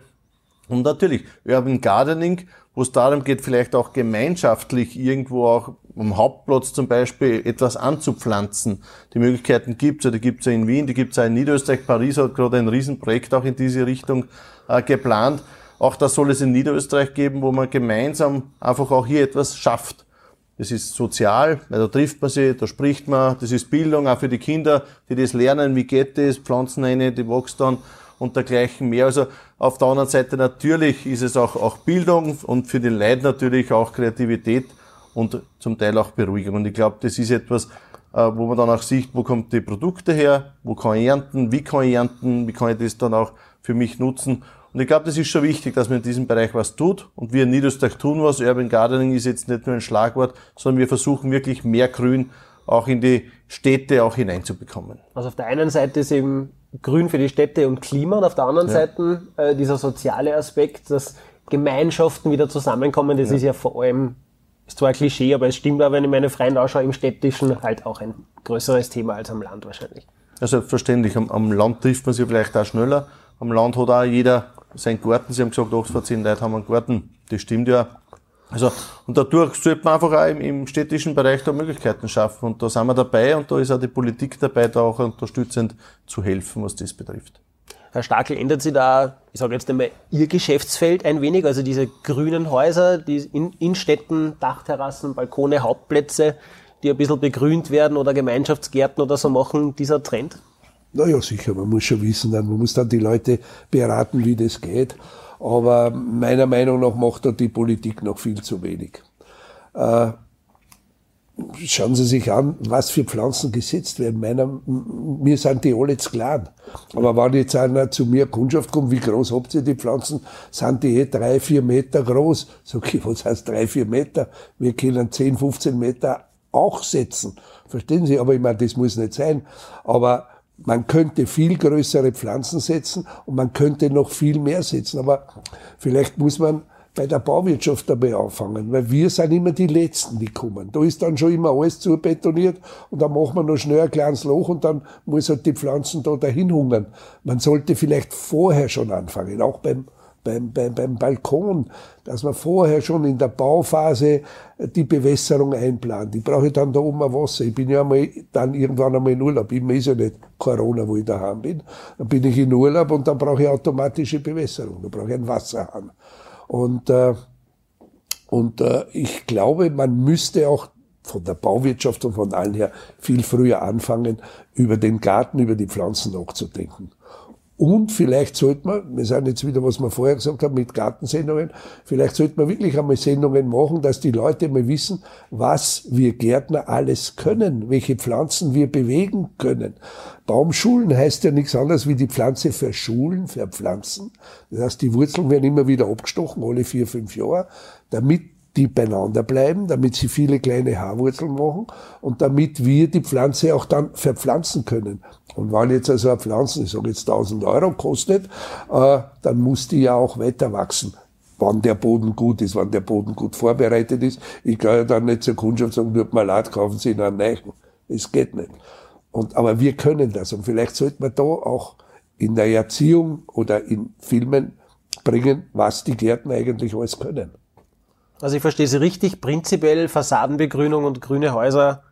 Und natürlich, Urban Gardening wo es darum geht, vielleicht auch gemeinschaftlich irgendwo auch am Hauptplatz zum Beispiel etwas anzupflanzen. Die Möglichkeiten gibt es, die gibt es ja in Wien, die gibt es ja in Niederösterreich. Paris hat gerade ein Riesenprojekt auch in diese Richtung äh, geplant. Auch das soll es in Niederösterreich geben, wo man gemeinsam einfach auch hier etwas schafft. Das ist sozial, weil da trifft man sich, da spricht man, das ist Bildung, auch für die Kinder, die das lernen, wie geht das, pflanzen eine, die wächst dann und dergleichen mehr. Also auf der anderen Seite natürlich ist es auch, auch Bildung und für den Leid natürlich auch Kreativität und zum Teil auch Beruhigung. Und ich glaube, das ist etwas, äh, wo man dann auch sieht, wo kommt die Produkte her, wo kann ich ernten, wie kann ich ernten, wie kann ich das dann auch für mich nutzen. Und ich glaube, das ist schon wichtig, dass man in diesem Bereich was tut. Und wir in Niederösterreich tun was. Urban Gardening ist jetzt nicht nur ein Schlagwort, sondern wir versuchen wirklich mehr Grün auch in die Städte auch hineinzubekommen. Also auf der einen Seite ist eben Grün für die Städte und Klima und auf der anderen ja. Seite äh, dieser soziale Aspekt, dass Gemeinschaften wieder zusammenkommen, das ja. ist ja vor allem, ist zwar ein Klischee, aber es stimmt auch, wenn ich meine Freunde anschaue, im Städtischen halt auch ein größeres Thema als am Land wahrscheinlich. Ja, selbstverständlich. Am, am Land trifft man sich vielleicht auch schneller. Am Land hat auch jeder seinen Garten. Sie haben gesagt, 8 von 10 Leute haben einen Garten. Das stimmt ja. Also, und dadurch sollte man einfach auch im, im städtischen Bereich da Möglichkeiten schaffen. Und da sind wir dabei und da ist auch die Politik dabei, da auch unterstützend zu helfen, was das betrifft. Herr Stakel, ändert sich da, ich sage jetzt einmal, Ihr Geschäftsfeld ein wenig? Also diese grünen Häuser, die in, in Städten, Dachterrassen, Balkone, Hauptplätze, die ein bisschen begrünt werden oder Gemeinschaftsgärten oder so machen, dieser Trend? Naja, sicher, man muss schon wissen, man muss dann die Leute beraten, wie das geht. Aber meiner Meinung nach macht da die Politik noch viel zu wenig. Äh, schauen Sie sich an, was für Pflanzen gesetzt werden. Meiner, mir sind die alle zu klein. Aber wenn jetzt einer zu mir Kundschaft kommt, wie groß habt ihr die Pflanzen? Sind die eh drei, vier Meter groß? Sag ich, was heißt drei, vier Meter? Wir können 10, 15 Meter auch setzen. Verstehen Sie? Aber ich meine, das muss nicht sein. Aber man könnte viel größere Pflanzen setzen und man könnte noch viel mehr setzen. Aber vielleicht muss man bei der Bauwirtschaft dabei anfangen, weil wir sind immer die Letzten, die kommen. Da ist dann schon immer alles zu betoniert und dann machen wir noch schnell ein kleines Loch und dann muss halt die Pflanzen da dahin hungern. Man sollte vielleicht vorher schon anfangen, auch beim beim, beim, beim Balkon, dass man vorher schon in der Bauphase die Bewässerung einplant. Ich brauche dann da oben ein Wasser. Ich bin ja einmal, dann irgendwann einmal in Urlaub. Ich ist ja nicht Corona, wo ich daheim bin. Dann bin ich in Urlaub und dann brauche ich automatische Bewässerung. Da brauche ich einen Wasserhahn. Und, äh, und äh, ich glaube, man müsste auch von der Bauwirtschaft und von allen her viel früher anfangen, über den Garten, über die Pflanzen nachzudenken. Und vielleicht sollte man, wir sind jetzt wieder, was wir vorher gesagt haben, mit Gartensendungen, vielleicht sollte man wirklich einmal Sendungen machen, dass die Leute mal wissen, was wir Gärtner alles können, welche Pflanzen wir bewegen können. Baumschulen heißt ja nichts anderes wie die Pflanze verschulen, verpflanzen. Das heißt, die Wurzeln werden immer wieder abgestochen, alle vier, fünf Jahre, damit die beieinander bleiben, damit sie viele kleine Haarwurzeln machen und damit wir die Pflanze auch dann verpflanzen können. Und wenn jetzt also eine Pflanze, ich sage jetzt 1000 Euro kostet, äh, dann muss die ja auch weiter wachsen wann der Boden gut ist, wann der Boden gut vorbereitet ist. Ich kann ja dann nicht zur Kundschaft sagen, tut mal leid, kaufen Sie einen neuen. Es geht nicht. Und, aber wir können das. Und vielleicht sollte man da auch in der Erziehung oder in Filmen bringen, was die Gärten eigentlich alles können. Also ich verstehe Sie richtig, prinzipiell Fassadenbegrünung und grüne Häuser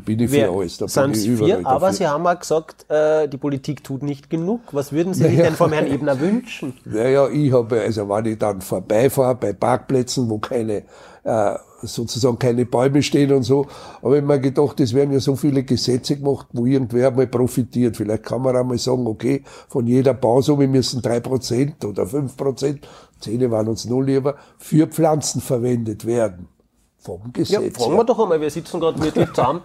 bin ich für alles. Da sind ich vier, aber dafür. Sie haben auch gesagt, äh, die Politik tut nicht genug. Was würden Sie naja. sich denn vom Herrn Ebner wünschen? Naja, ich habe, also wenn ich dann vorbeifahre bei Parkplätzen, wo keine, äh, sozusagen keine Bäume stehen und so, aber ich mir gedacht, es werden ja so viele Gesetze gemacht, wo irgendwer mal profitiert. Vielleicht kann man einmal sagen, okay, von jeder Bausumme müssen drei Prozent oder fünf Prozent, Zähne waren uns null lieber, für Pflanzen verwendet werden vom Gesetz. Ja, fragen wir doch einmal, wir sitzen gerade wirklich zusammen.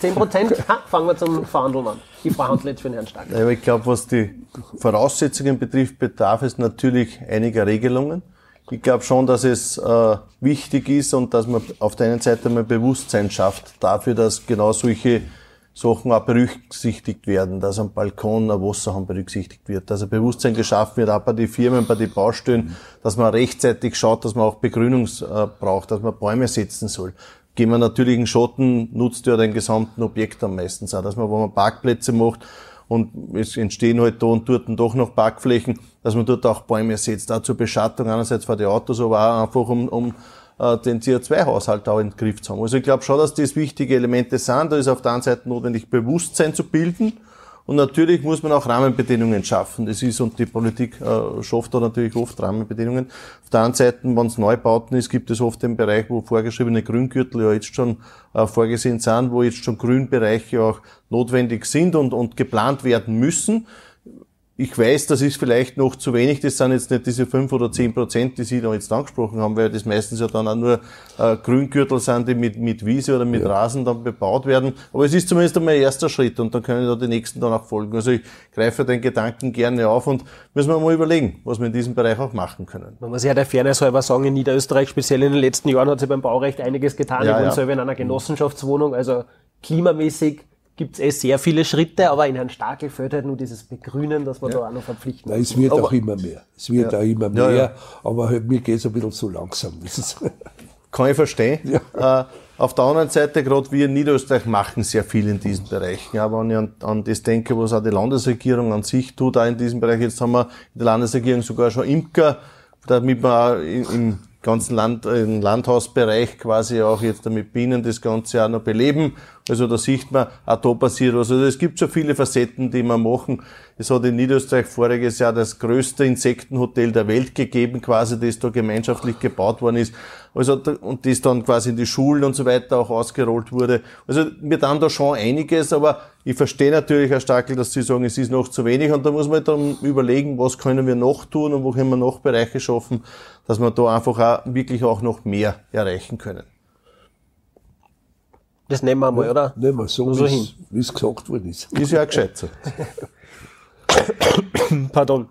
10 Prozent, fangen wir zum Verhandeln an. Ich verhandle jetzt für den Herrn Stark. Ja, ich glaube, was die Voraussetzungen betrifft, bedarf es natürlich einiger Regelungen. Ich glaube schon, dass es äh, wichtig ist und dass man auf der einen Seite mal Bewusstsein schafft dafür, dass genau solche Sachen auch berücksichtigt werden, dass am Balkon ein Wasserhahn berücksichtigt wird, dass ein Bewusstsein geschaffen wird, auch bei den Firmen, bei den Baustellen, dass man rechtzeitig schaut, dass man auch Begrünung äh, braucht, dass man Bäume setzen soll. Gehen wir natürlich in Schotten, nutzt ja den gesamten Objekt am meisten auch, dass man, wo man Parkplätze macht, und es entstehen halt da und dort doch noch Parkflächen, dass man dort auch Bäume setzt, auch zur Beschattung einerseits für die Autos, aber auch einfach um, um den CO2-Haushalt auch in den Griff zu haben. Also ich glaube schon, dass das wichtige Elemente sind. Da ist auf der einen Seite notwendig, Bewusstsein zu bilden. Und natürlich muss man auch Rahmenbedingungen schaffen. Das ist, und die Politik äh, schafft da natürlich oft Rahmenbedingungen. Auf der anderen Seite, wenn es Neubauten ist, gibt es oft den Bereich, wo vorgeschriebene Grüngürtel ja jetzt schon äh, vorgesehen sind, wo jetzt schon Grünbereiche auch notwendig sind und, und geplant werden müssen. Ich weiß, das ist vielleicht noch zu wenig. Das sind jetzt nicht diese fünf oder zehn Prozent, die Sie da jetzt angesprochen haben, weil das meistens ja dann auch nur äh, Grüngürtel sind, die mit, mit Wiese oder mit ja. Rasen dann bebaut werden. Aber es ist zumindest einmal ein erster Schritt und dann können da die nächsten dann auch folgen. Also ich greife den Gedanken gerne auf und müssen wir mal überlegen, was wir in diesem Bereich auch machen können. Man muss ja der Fairness halber sagen, in Niederösterreich, speziell in den letzten Jahren, hat sich beim Baurecht einiges getan. Ja, ich ja. selber in einer Genossenschaftswohnung, also klimamäßig gibt es eh sehr viele Schritte, aber in Herrn Stakel fehlt halt nur dieses Begrünen, dass man ja. da auch noch verpflichten Nein, es wird aber, auch immer mehr. Es wird ja. auch immer mehr, ja, aber halt, mir geht es ein bisschen zu langsam. Kann ich verstehen. Äh, auf der anderen Seite, gerade wir in Niederösterreich machen sehr viel in diesen Bereichen. Ja, wenn ich an, an das denke, was auch die Landesregierung an sich tut, auch in diesem Bereich. Jetzt haben wir in der Landesregierung sogar schon Imker, damit man im ganzen Land, im Landhausbereich quasi auch jetzt damit Bienen das Ganze auch noch beleben. Also da sieht man, auch da passiert was. Also es gibt so viele Facetten, die man machen. Es hat in Niederösterreich voriges Jahr das größte Insektenhotel der Welt gegeben, quasi, das da gemeinschaftlich gebaut worden ist. Also, und das dann quasi in die Schulen und so weiter auch ausgerollt wurde. Also, wir dann da schon einiges, aber ich verstehe natürlich, Herr Stackel, dass Sie sagen, es ist noch zu wenig und da muss man dann überlegen, was können wir noch tun und wo können wir noch Bereiche schaffen, dass wir da einfach auch wirklich auch noch mehr erreichen können. Das nehmen wir mal, ja, oder? Nehmen wir so, so wie es gesagt worden ist. Ist ja auch gescheit so. Pardon.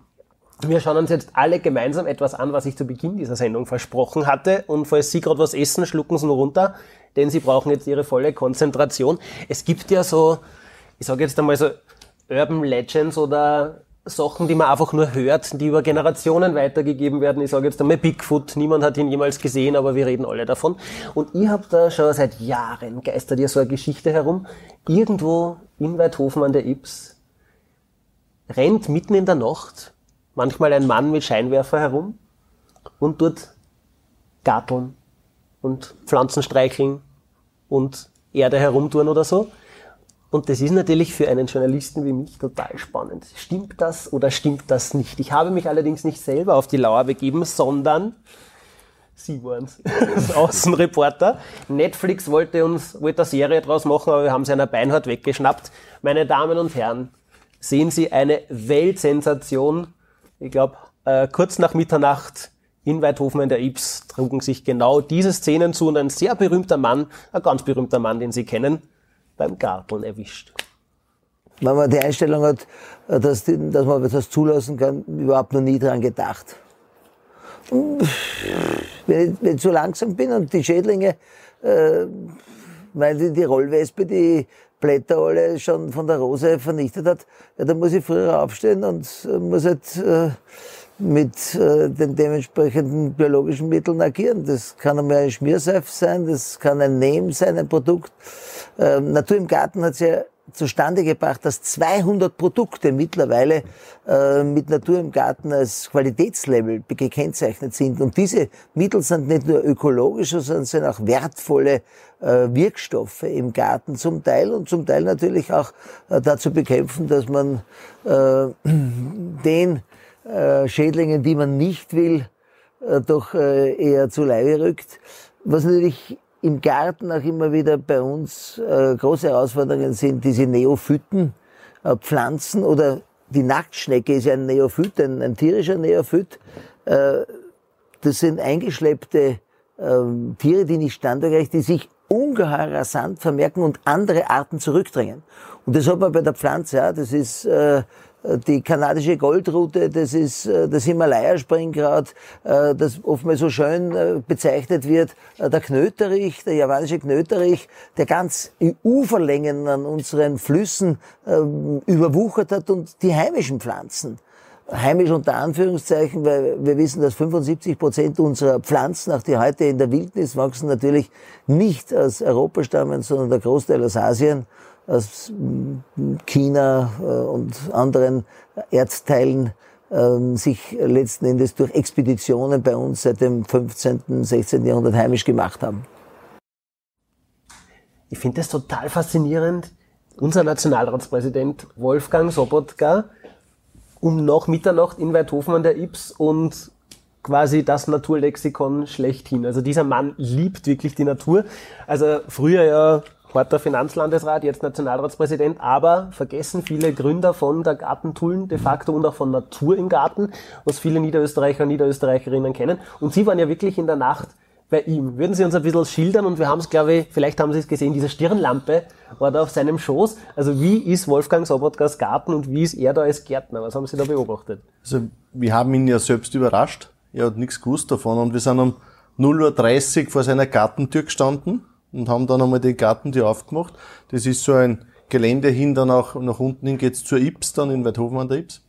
Wir schauen uns jetzt alle gemeinsam etwas an, was ich zu Beginn dieser Sendung versprochen hatte. Und falls Sie gerade was essen, schlucken Sie nur runter, denn Sie brauchen jetzt Ihre volle Konzentration. Es gibt ja so, ich sage jetzt einmal so, Urban Legends oder Sachen, die man einfach nur hört, die über Generationen weitergegeben werden. Ich sage jetzt einmal Bigfoot, niemand hat ihn jemals gesehen, aber wir reden alle davon. Und ich habe da schon seit Jahren geistert ja so eine Geschichte herum. Irgendwo in Weidhofen an der Ips rennt mitten in der Nacht manchmal ein Mann mit Scheinwerfer herum und dort garteln und Pflanzen streicheln und Erde herumtun oder so. Und das ist natürlich für einen Journalisten wie mich total spannend. Stimmt das oder stimmt das nicht? Ich habe mich allerdings nicht selber auf die Lauer begeben, sondern Sie waren's, das Außenreporter. Netflix wollte uns, wollte eine Serie draus machen, aber wir haben sie einer Beinhard weggeschnappt. Meine Damen und Herren, sehen Sie eine Weltsensation. Ich glaube, äh, kurz nach Mitternacht in Weidhofen in der Ips trugen sich genau diese Szenen zu und ein sehr berühmter Mann, ein ganz berühmter Mann, den Sie kennen, beim Garteln erwischt. Wenn man die Einstellung hat, dass, die, dass man das zulassen kann, überhaupt noch nie dran gedacht. Wenn ich, wenn ich zu langsam bin und die Schädlinge, äh, weil die, die Rollwespe die Blätter alle schon von der Rose vernichtet hat, ja, dann muss ich früher aufstehen und muss halt äh, mit äh, den dementsprechenden biologischen Mitteln agieren. Das kann einmal ein Schmierseife sein, das kann ein Neem sein, ein Produkt. Ähm, Natur im Garten hat ja zustande gebracht, dass 200 Produkte mittlerweile äh, mit Natur im Garten als Qualitätslevel gekennzeichnet sind. Und diese Mittel sind nicht nur ökologisch, sondern sind auch wertvolle äh, Wirkstoffe im Garten zum Teil und zum Teil natürlich auch äh, dazu bekämpfen, dass man äh, den äh, Schädlingen, die man nicht will, äh, doch äh, eher zu Leibe rückt. Was natürlich im Garten auch immer wieder bei uns äh, große Herausforderungen sind diese Neophyten, äh, Pflanzen oder die Nacktschnecke ist ja ein Neophyt, ein, ein tierischer Neophyt. Äh, das sind eingeschleppte ähm, Tiere, die nicht standortgerecht, die sich ungeheuer rasant vermerken und andere Arten zurückdrängen. Und das hat man bei der Pflanze, ja, das ist äh, die kanadische Goldrute, das ist äh, das Himalaya-Springkraut, äh, das oftmals so schön äh, bezeichnet wird, der Knöterich, der javanische Knöterich, der ganz Uferlängen an unseren Flüssen ähm, überwuchert hat und die heimischen Pflanzen heimisch unter Anführungszeichen, weil wir wissen, dass 75 Prozent unserer Pflanzen, auch die heute in der Wildnis wachsen, natürlich nicht aus Europa stammen, sondern der Großteil aus Asien aus China äh, und anderen Erdteilen ähm, sich letzten Endes durch Expeditionen bei uns seit dem 15., 16. Jahrhundert heimisch gemacht haben. Ich finde das total faszinierend. Unser Nationalratspräsident Wolfgang Sobotka um nach Mitternacht in Weidhofen an der Ips und quasi das Naturlexikon schlechthin. Also dieser Mann liebt wirklich die Natur. Also früher ja harter Finanzlandesrat, jetzt Nationalratspräsident, aber vergessen viele Gründer von der Gartentullen de facto und auch von Natur im Garten, was viele Niederösterreicher und Niederösterreicherinnen kennen. Und Sie waren ja wirklich in der Nacht bei ihm. Würden Sie uns ein bisschen schildern und wir haben es, glaube ich, vielleicht haben Sie es gesehen, diese Stirnlampe war da auf seinem Schoß. Also wie ist Wolfgang Sobotkas Garten und wie ist er da als Gärtner? Was haben Sie da beobachtet? Also wir haben ihn ja selbst überrascht. Er hat nichts gewusst davon und wir sind um 0.30 Uhr vor seiner Gartentür gestanden und haben dann einmal die Gartentür aufgemacht. Das ist so ein Gelände hin, dann auch nach unten hin geht's zur Ips, dann in Weidhofen an der Ips.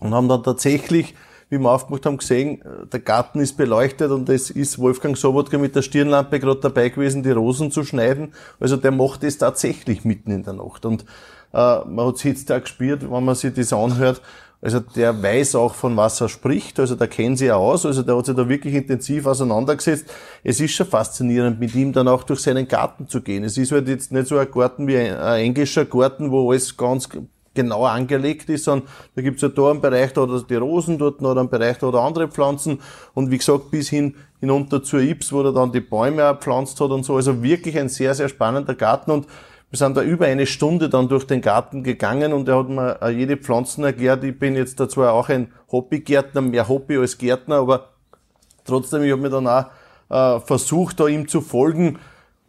Und haben dann tatsächlich, wie wir aufgemacht haben, gesehen, der Garten ist beleuchtet und es ist Wolfgang Sobotka mit der Stirnlampe gerade dabei gewesen, die Rosen zu schneiden. Also der macht es tatsächlich mitten in der Nacht. Und äh, man hat es jetzt auch gespürt, wenn man sich das anhört, also der weiß auch, von was er spricht, also der kennt sich aus, also der hat sich da wirklich intensiv auseinandergesetzt. Es ist schon faszinierend, mit ihm dann auch durch seinen Garten zu gehen. Es ist halt jetzt nicht so ein Garten wie ein, ein englischer Garten, wo alles ganz genau angelegt ist, sondern da gibt's ja da einen Bereich, da hat die Rosen, dort noch einen Bereich, da hat er andere Pflanzen und wie gesagt, bis hin hinunter zur Ips, wo er dann die Bäume auch gepflanzt hat und so. Also wirklich ein sehr, sehr spannender Garten und wir sind da über eine Stunde dann durch den Garten gegangen und er hat mir jede Pflanzen erklärt. Ich bin jetzt da zwar auch ein Hobbygärtner, mehr Hobby als Gärtner, aber trotzdem, ich habe mir dann auch äh, versucht, da ihm zu folgen.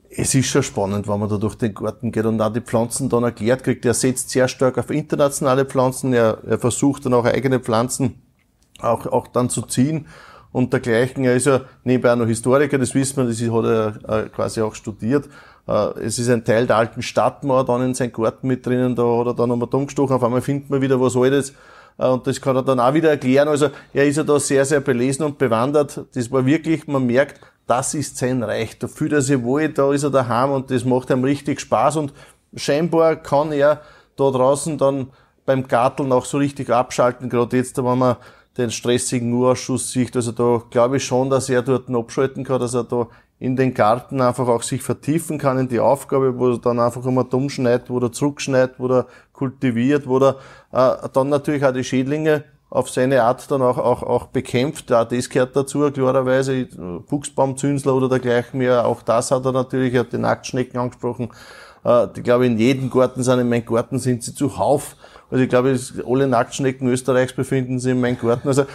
Es ist schon spannend, wenn man da durch den Garten geht und auch die Pflanzen dann erklärt kriegt. Er setzt sehr stark auf internationale Pflanzen. Er, er versucht dann auch eigene Pflanzen auch, auch dann zu ziehen. und dergleichen. Er ist ja nebenbei noch Historiker, das wissen wir, das hat er quasi auch studiert. Äh, es ist ein Teil der alten Stadtmauer dann in seinem Garten mit drinnen, da hat er dann nochmal dumm gestochen, auf einmal findet man wieder was Altes. Äh, und das kann er dann auch wieder erklären. Also er ist ja da sehr, sehr belesen und bewandert. Das war wirklich, man merkt, das ist sein Reich. Da fühlt er sich wohl, da ist er daheim und das macht ihm richtig Spaß. Und scheinbar kann er da draußen dann beim Garteln auch so richtig abschalten, gerade jetzt, wenn man den stressigen Urausschuss sieht. Also da glaube ich schon, dass er dort abschalten kann, dass er da in den Garten einfach auch sich vertiefen kann in die Aufgabe, wo er dann einfach immer dumm schneidet, wo er zurückschneidet, wo er kultiviert, wo er äh, dann natürlich auch die Schädlinge auf seine Art dann auch, auch, auch bekämpft. Auch das gehört dazu, klarerweise. Buchsbaumzünsler oder dergleichen mehr. Auch das hat er natürlich, er hat die Nacktschnecken angesprochen. Äh, ich glaube, in jedem Garten sind, in meinem Garten sind sie zuhauf. Also ich glaube, alle Nacktschnecken Österreichs befinden sich in meinem Garten. Also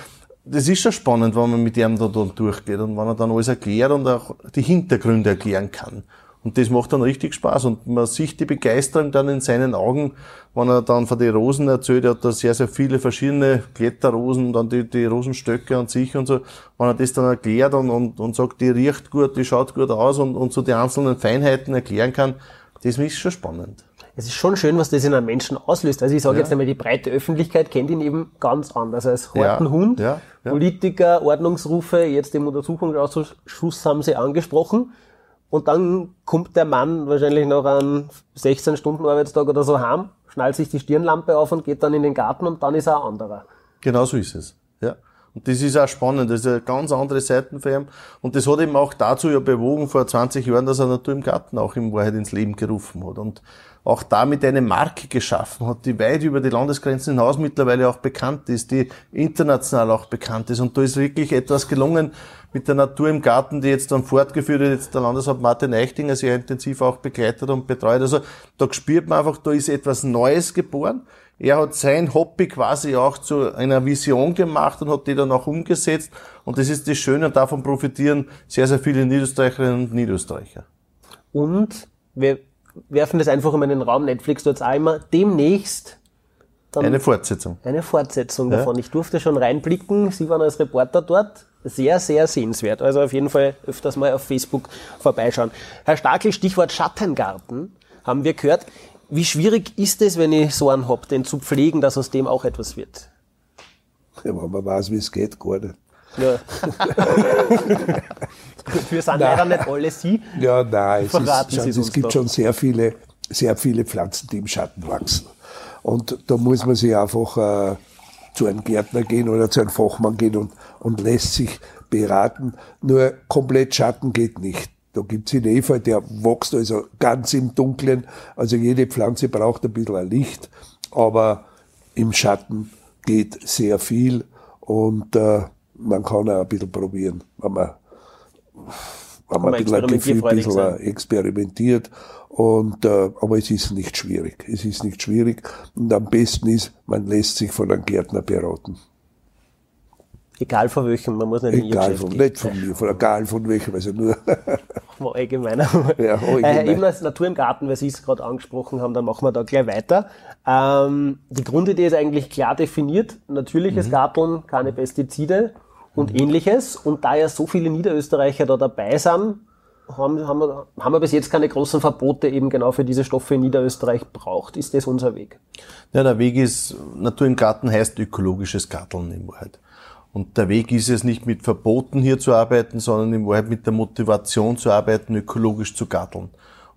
das ist schon spannend, wenn man mit ihm da, da durchgeht und wenn er dann alles erklärt und auch die Hintergründe erklären kann. Und das macht dann richtig Spaß und man sieht die Begeisterung dann in seinen Augen, wenn er dann von den Rosen erzählt, er hat da sehr, sehr viele verschiedene Kletterrosen, dann die, die Rosenstöcke an sich und so. Wenn er das dann erklärt und, und, und sagt, die riecht gut, die schaut gut aus und, und so die einzelnen Feinheiten erklären kann, das ist schon spannend es ist schon schön, was das in einem Menschen auslöst. Also ich sage ja. jetzt einmal, die breite Öffentlichkeit kennt ihn eben ganz anders. Als harten Hund, ja. Ja. Politiker, Ordnungsrufe, jetzt im Untersuchungsausschuss haben sie angesprochen. Und dann kommt der Mann wahrscheinlich noch an 16 Stunden Arbeitstag oder so heim, schnallt sich die Stirnlampe auf und geht dann in den Garten und dann ist er ein anderer. Genau so ist es. Ja. Und das ist auch spannend, das ist eine ganz andere Seite für ihn. Und das hat ihm auch dazu ja bewogen, vor 20 Jahren, dass er Natur im Garten auch in Wahrheit ins Leben gerufen hat. Und auch damit eine Marke geschaffen hat, die weit über die Landesgrenzen hinaus mittlerweile auch bekannt ist, die international auch bekannt ist. Und da ist wirklich etwas gelungen mit der Natur im Garten, die jetzt dann fortgeführt wird, jetzt der Landesrat Martin Eichtinger sehr intensiv auch begleitet und betreut. Also da spürt man einfach, da ist etwas Neues geboren. Er hat sein Hobby quasi auch zu einer Vision gemacht und hat die dann auch umgesetzt. Und das ist das Schöne und davon profitieren sehr, sehr viele Niederösterreicherinnen und Niederösterreicher. Und wir werfen das einfach in den Raum. Netflix dort auch immer demnächst eine Fortsetzung. Eine Fortsetzung ja. davon. Ich durfte schon reinblicken. Sie waren als Reporter dort. Sehr, sehr sehenswert. Also auf jeden Fall öfters mal auf Facebook vorbeischauen. Herr Stakel, Stichwort Schattengarten haben wir gehört. Wie schwierig ist es, wenn ich so einen habe, den zu pflegen, dass aus dem auch etwas wird? Ja, wenn man weiß, wie es geht, gar nicht. Ja. Wir sind nein. leider nicht alle Sie. Ja, nein, es, ist, schon, es gibt doch. schon sehr viele, sehr viele Pflanzen, die im Schatten wachsen. Und da muss man sich einfach äh, zu einem Gärtner gehen oder zu einem Fachmann gehen und, und lässt sich beraten. Nur komplett Schatten geht nicht. Da gibt's den Efeu, der wächst also ganz im Dunkeln. Also jede Pflanze braucht ein bisschen Licht, aber im Schatten geht sehr viel und äh, man kann auch ein bisschen probieren, wenn man haben wir ein bisschen, ein Gefühl, ein bisschen experimentiert. Und, äh, aber es ist nicht schwierig. Es ist nicht schwierig. Und am besten ist, man lässt sich von einem Gärtner beraten. Egal von welchem, man muss nicht Egal von, nicht von mir, von egal von welchem, also nur. Mal allgemeiner. Ja, allgemein. Äh, eben als Natur im Garten, weil Sie es gerade angesprochen haben, dann machen wir da gleich weiter. Ähm, die Grundidee ist eigentlich klar definiert. Natürliches mhm. Garteln, keine Pestizide und mhm. ähnliches. Und da ja so viele Niederösterreicher da dabei sind, haben, haben, wir, haben wir bis jetzt keine großen Verbote eben genau für diese Stoffe in Niederösterreich braucht. Ist das unser Weg? Ja, der Weg ist, Natur im Garten heißt ökologisches Garteln in Wahrheit. Und der Weg ist es nicht mit Verboten hier zu arbeiten, sondern in Wahrheit mit der Motivation zu arbeiten, ökologisch zu garteln.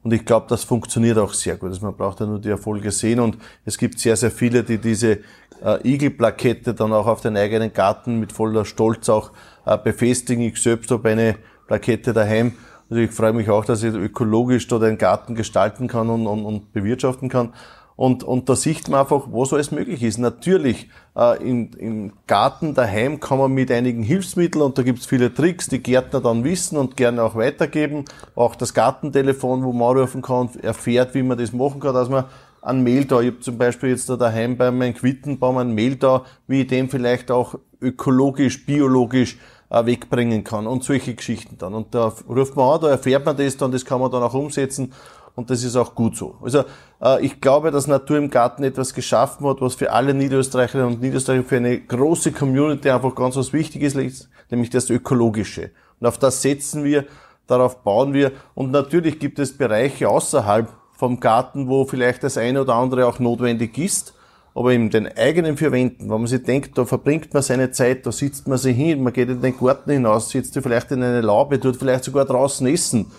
Und ich glaube, das funktioniert auch sehr gut. Also man braucht ja nur die Erfolge sehen. Und es gibt sehr, sehr viele, die diese äh, Igelplakette dann auch auf den eigenen Garten mit voller Stolz auch äh, befestigen. Ich selbst habe eine Plakette daheim. Also ich freue mich auch, dass ich ökologisch dort einen Garten gestalten kann und, und, und bewirtschaften kann. Und, und da sieht man einfach, was alles möglich ist. Natürlich, äh, im, im Garten daheim kann man mit einigen Hilfsmitteln, und da gibt's viele Tricks, die Gärtner dann wissen und gerne auch weitergeben. Auch das Gartentelefon, wo man anrufen kann erfährt, wie man das machen kann, dass man ein Mehl da. Ich habe zum Beispiel jetzt da daheim bei meinem Quittenbaum ein Mehl da, wie ich den vielleicht auch ökologisch, biologisch äh, wegbringen kann und solche Geschichten dann. Und da ruft man an, da erfährt man das dann, das kann man dann auch umsetzen. Und das ist auch gut so. Also äh, ich glaube, dass Natur im Garten etwas geschaffen hat, was für alle Niederösterreicherinnen und Niederösterreicher für eine große Community einfach ganz was Wichtiges ist, nämlich das Ökologische. Und auf das setzen wir, darauf bauen wir. Und natürlich gibt es Bereiche außerhalb vom Garten, wo vielleicht das eine oder andere auch notwendig ist. Aber in den eigenen vier Wänden, wenn man sich denkt, da verbringt man seine Zeit, da sitzt man sich hin, man geht in den Garten hinaus, sitzt vielleicht in eine Laube, tut vielleicht sogar draußen essen.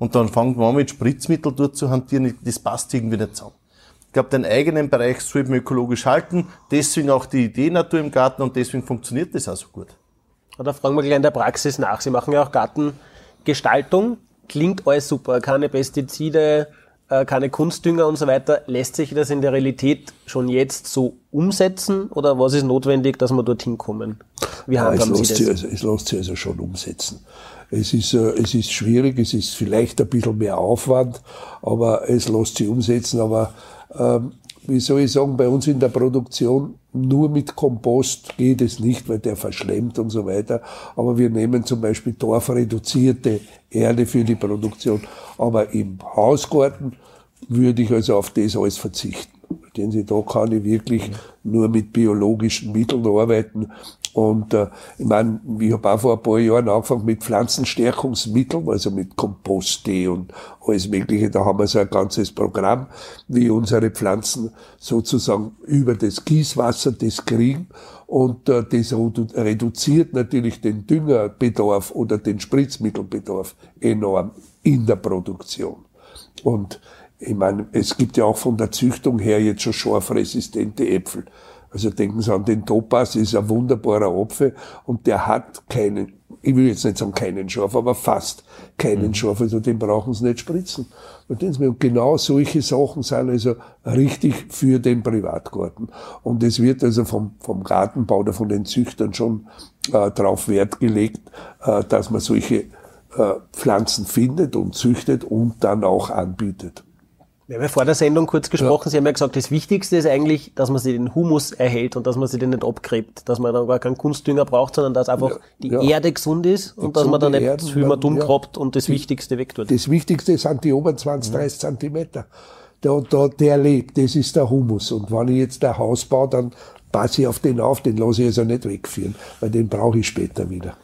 Und dann fängt man an mit Spritzmittel dort zu hantieren, das passt irgendwie nicht zusammen. Ich glaube, den eigenen Bereich sollte man ökologisch halten, deswegen auch die Idee Natur im Garten und deswegen funktioniert das auch so gut. Da fragen wir gleich in der Praxis nach. Sie machen ja auch Gartengestaltung. Klingt alles super. Keine Pestizide, äh, keine Kunstdünger und so weiter. Lässt sich das in der Realität schon jetzt so umsetzen oder was ist notwendig, dass wir dorthin kommen? Wie ja, es, lässt Sie das? Also, es lässt sich also schon umsetzen. Es ist, äh, es ist schwierig, es ist vielleicht ein bisschen mehr Aufwand, aber es lässt sich umsetzen. Aber ähm, wie soll ich sagen, bei uns in der Produktion nur mit Kompost geht es nicht, weil der verschlemmt und so weiter. Aber wir nehmen zum Beispiel torfreduzierte Erde für die Produktion. Aber im Hausgarten würde ich also auf das alles verzichten. Denn Sie, da kann ich wirklich nur mit biologischen Mitteln arbeiten. Und äh, ich meine, ich habe auch vor ein paar Jahren angefangen mit Pflanzenstärkungsmitteln, also mit Komposttee und alles Mögliche. Da haben wir so ein ganzes Programm, wie unsere Pflanzen sozusagen über das Gießwasser das kriegen. Und äh, das reduziert natürlich den Düngerbedarf oder den Spritzmittelbedarf enorm in der Produktion. Und ich meine, es gibt ja auch von der Züchtung her jetzt schon scharfresistente Äpfel. Also denken Sie an den Topaz, ist ein wunderbarer Apfel und der hat keinen, ich will jetzt nicht sagen keinen Schorf, aber fast keinen mhm. Schorf, also den brauchen Sie nicht spritzen. Und genau solche Sachen sind also richtig für den Privatgarten. Und es wird also vom, vom Gartenbau oder von den Züchtern schon äh, darauf Wert gelegt, äh, dass man solche äh, Pflanzen findet und züchtet und dann auch anbietet. Wir haben ja vor der Sendung kurz gesprochen, ja. Sie haben ja gesagt, das Wichtigste ist eigentlich, dass man sich den Humus erhält und dass man sich den nicht abgräbt, dass man dann gar keinen Kunstdünger braucht, sondern dass einfach ja, die ja. Erde gesund ist und dass man dann nicht Erden, viel mehr dumm grabt und das die, Wichtigste wegtut. Das Wichtigste sind die oberen 20, 30 Zentimeter. Der, der, der lebt, das ist der Humus. Und wenn ich jetzt ein Haus baue, dann passe ich auf den auf, den lasse ich also nicht wegführen, weil den brauche ich später wieder.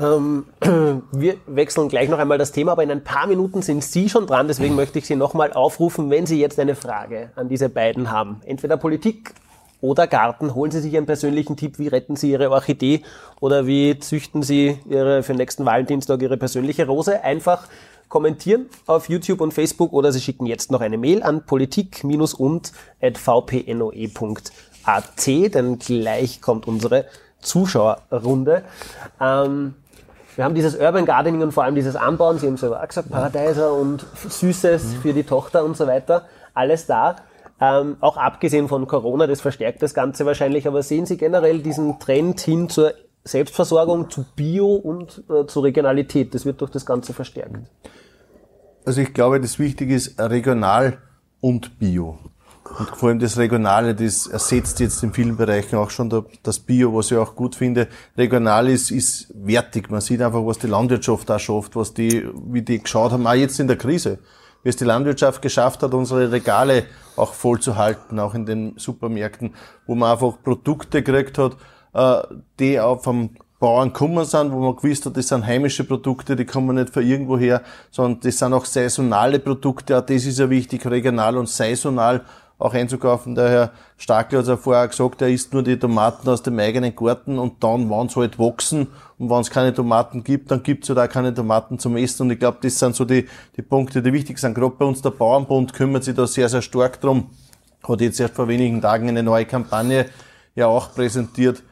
Ähm, wir wechseln gleich noch einmal das Thema, aber in ein paar Minuten sind Sie schon dran. Deswegen möchte ich Sie nochmal aufrufen, wenn Sie jetzt eine Frage an diese beiden haben. Entweder Politik oder Garten. Holen Sie sich einen persönlichen Tipp. Wie retten Sie Ihre Orchidee? Oder wie züchten Sie Ihre, für den nächsten Valentinstag Ihre persönliche Rose? Einfach kommentieren auf YouTube und Facebook oder Sie schicken jetzt noch eine Mail an politik-und.vpnoe.at, denn gleich kommt unsere Zuschauerrunde. Ähm, wir haben dieses Urban Gardening und vor allem dieses Anbauen, Sie haben selber auch gesagt, Paradeiser und Süßes mhm. für die Tochter und so weiter, alles da. Ähm, auch abgesehen von Corona, das verstärkt das Ganze wahrscheinlich, aber sehen Sie generell diesen Trend hin zur Selbstversorgung, zu Bio und äh, zur Regionalität? Das wird durch das Ganze verstärkt. Also ich glaube, das Wichtige ist regional und Bio. Und vor allem das Regionale, das ersetzt jetzt in vielen Bereichen auch schon das Bio, was ich auch gut finde. Regional ist, ist wertig. Man sieht einfach, was die Landwirtschaft da schafft, was die, wie die geschaut haben, auch jetzt in der Krise. Wie es die Landwirtschaft geschafft hat, unsere Regale auch voll zu halten, auch in den Supermärkten, wo man einfach Produkte gekriegt hat, äh, die auch vom Bauern gekommen sind, wo man gewusst hat, das sind heimische Produkte, die kommen nicht von irgendwo her, sondern das sind auch saisonale Produkte, auch das ist ja wichtig, regional und saisonal auch einzukaufen. Der Herr Stackel hat ja vorher gesagt, er isst nur die Tomaten aus dem eigenen Garten und dann, wenn sie halt wachsen und wenn es keine Tomaten gibt, dann gibt es halt auch keine Tomaten zum Essen. Und ich glaube, das sind so die, die Punkte, die wichtig sind. Gerade bei uns der Bauernbund kümmert sich da sehr, sehr stark drum. Hat jetzt erst vor wenigen Tagen eine neue Kampagne ja auch präsentiert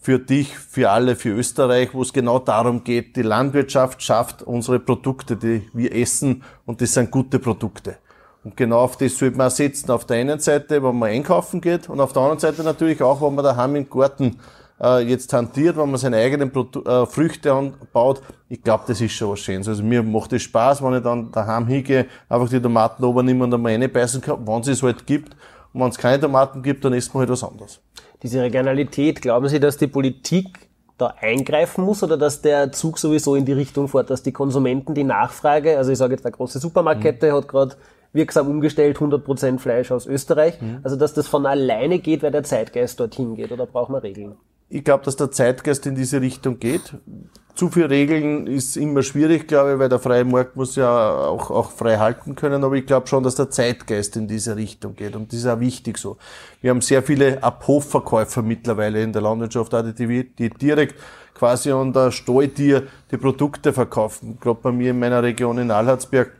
für dich, für alle, für Österreich, wo es genau darum geht, die Landwirtschaft schafft unsere Produkte, die wir essen und das sind gute Produkte. Und genau auf das sollte man setzen. Auf der einen Seite, wenn man einkaufen geht und auf der anderen Seite natürlich auch, wenn man daheim im Garten äh, jetzt hantiert, wenn man seine eigenen Produ äh, Früchte anbaut. Ich glaube, das ist schon was Schönes. Also mir macht es Spaß, wenn ich dann daheim hingehe, einfach die Tomaten oben und einmal reinbeißen kann, wenn es halt gibt. Und wenn es keine Tomaten gibt, dann isst man halt was anderes. Diese Regionalität, glauben Sie, dass die Politik da eingreifen muss oder dass der Zug sowieso in die Richtung fährt, dass die Konsumenten die Nachfrage, also ich sage jetzt, eine große Supermarktkette mhm. hat gerade wirksam umgestellt, 100% Fleisch aus Österreich, mhm. also dass das von alleine geht, weil der Zeitgeist dorthin geht oder braucht man Regeln? Ich glaube, dass der Zeitgeist in diese Richtung geht. Zu viel Regeln ist immer schwierig, glaube ich, weil der freie Markt muss ja auch, auch frei halten können. Aber ich glaube schon, dass der Zeitgeist in diese Richtung geht. Und das ist auch wichtig so. Wir haben sehr viele Abhofverkäufer mittlerweile in der Landwirtschaft, die, die direkt quasi an der Stalltier die Produkte verkaufen. Gerade bei mir in meiner Region in Alharzberg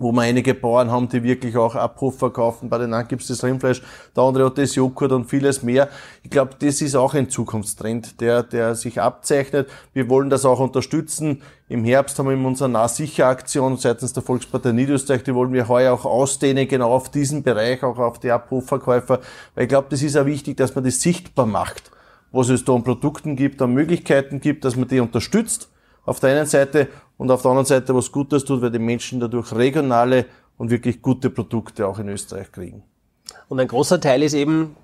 wo wir einige Bauern haben, die wirklich auch Abruf verkaufen. Bei den einen gibt das Rindfleisch, der andere hat das Joghurt und vieles mehr. Ich glaube, das ist auch ein Zukunftstrend, der, der sich abzeichnet. Wir wollen das auch unterstützen. Im Herbst haben wir in unserer Nahsicher-Aktion seitens der Volkspartei Niederösterreich, die wollen wir heuer auch ausdehnen, genau auf diesen Bereich, auch auf die Abrufverkäufer. Weil ich glaube, das ist auch wichtig, dass man das sichtbar macht, was es da an Produkten gibt, an Möglichkeiten gibt, dass man die unterstützt auf der einen Seite und auf der anderen Seite was Gutes tut, weil die Menschen dadurch regionale und wirklich gute Produkte auch in Österreich kriegen. Und ein großer Teil ist eben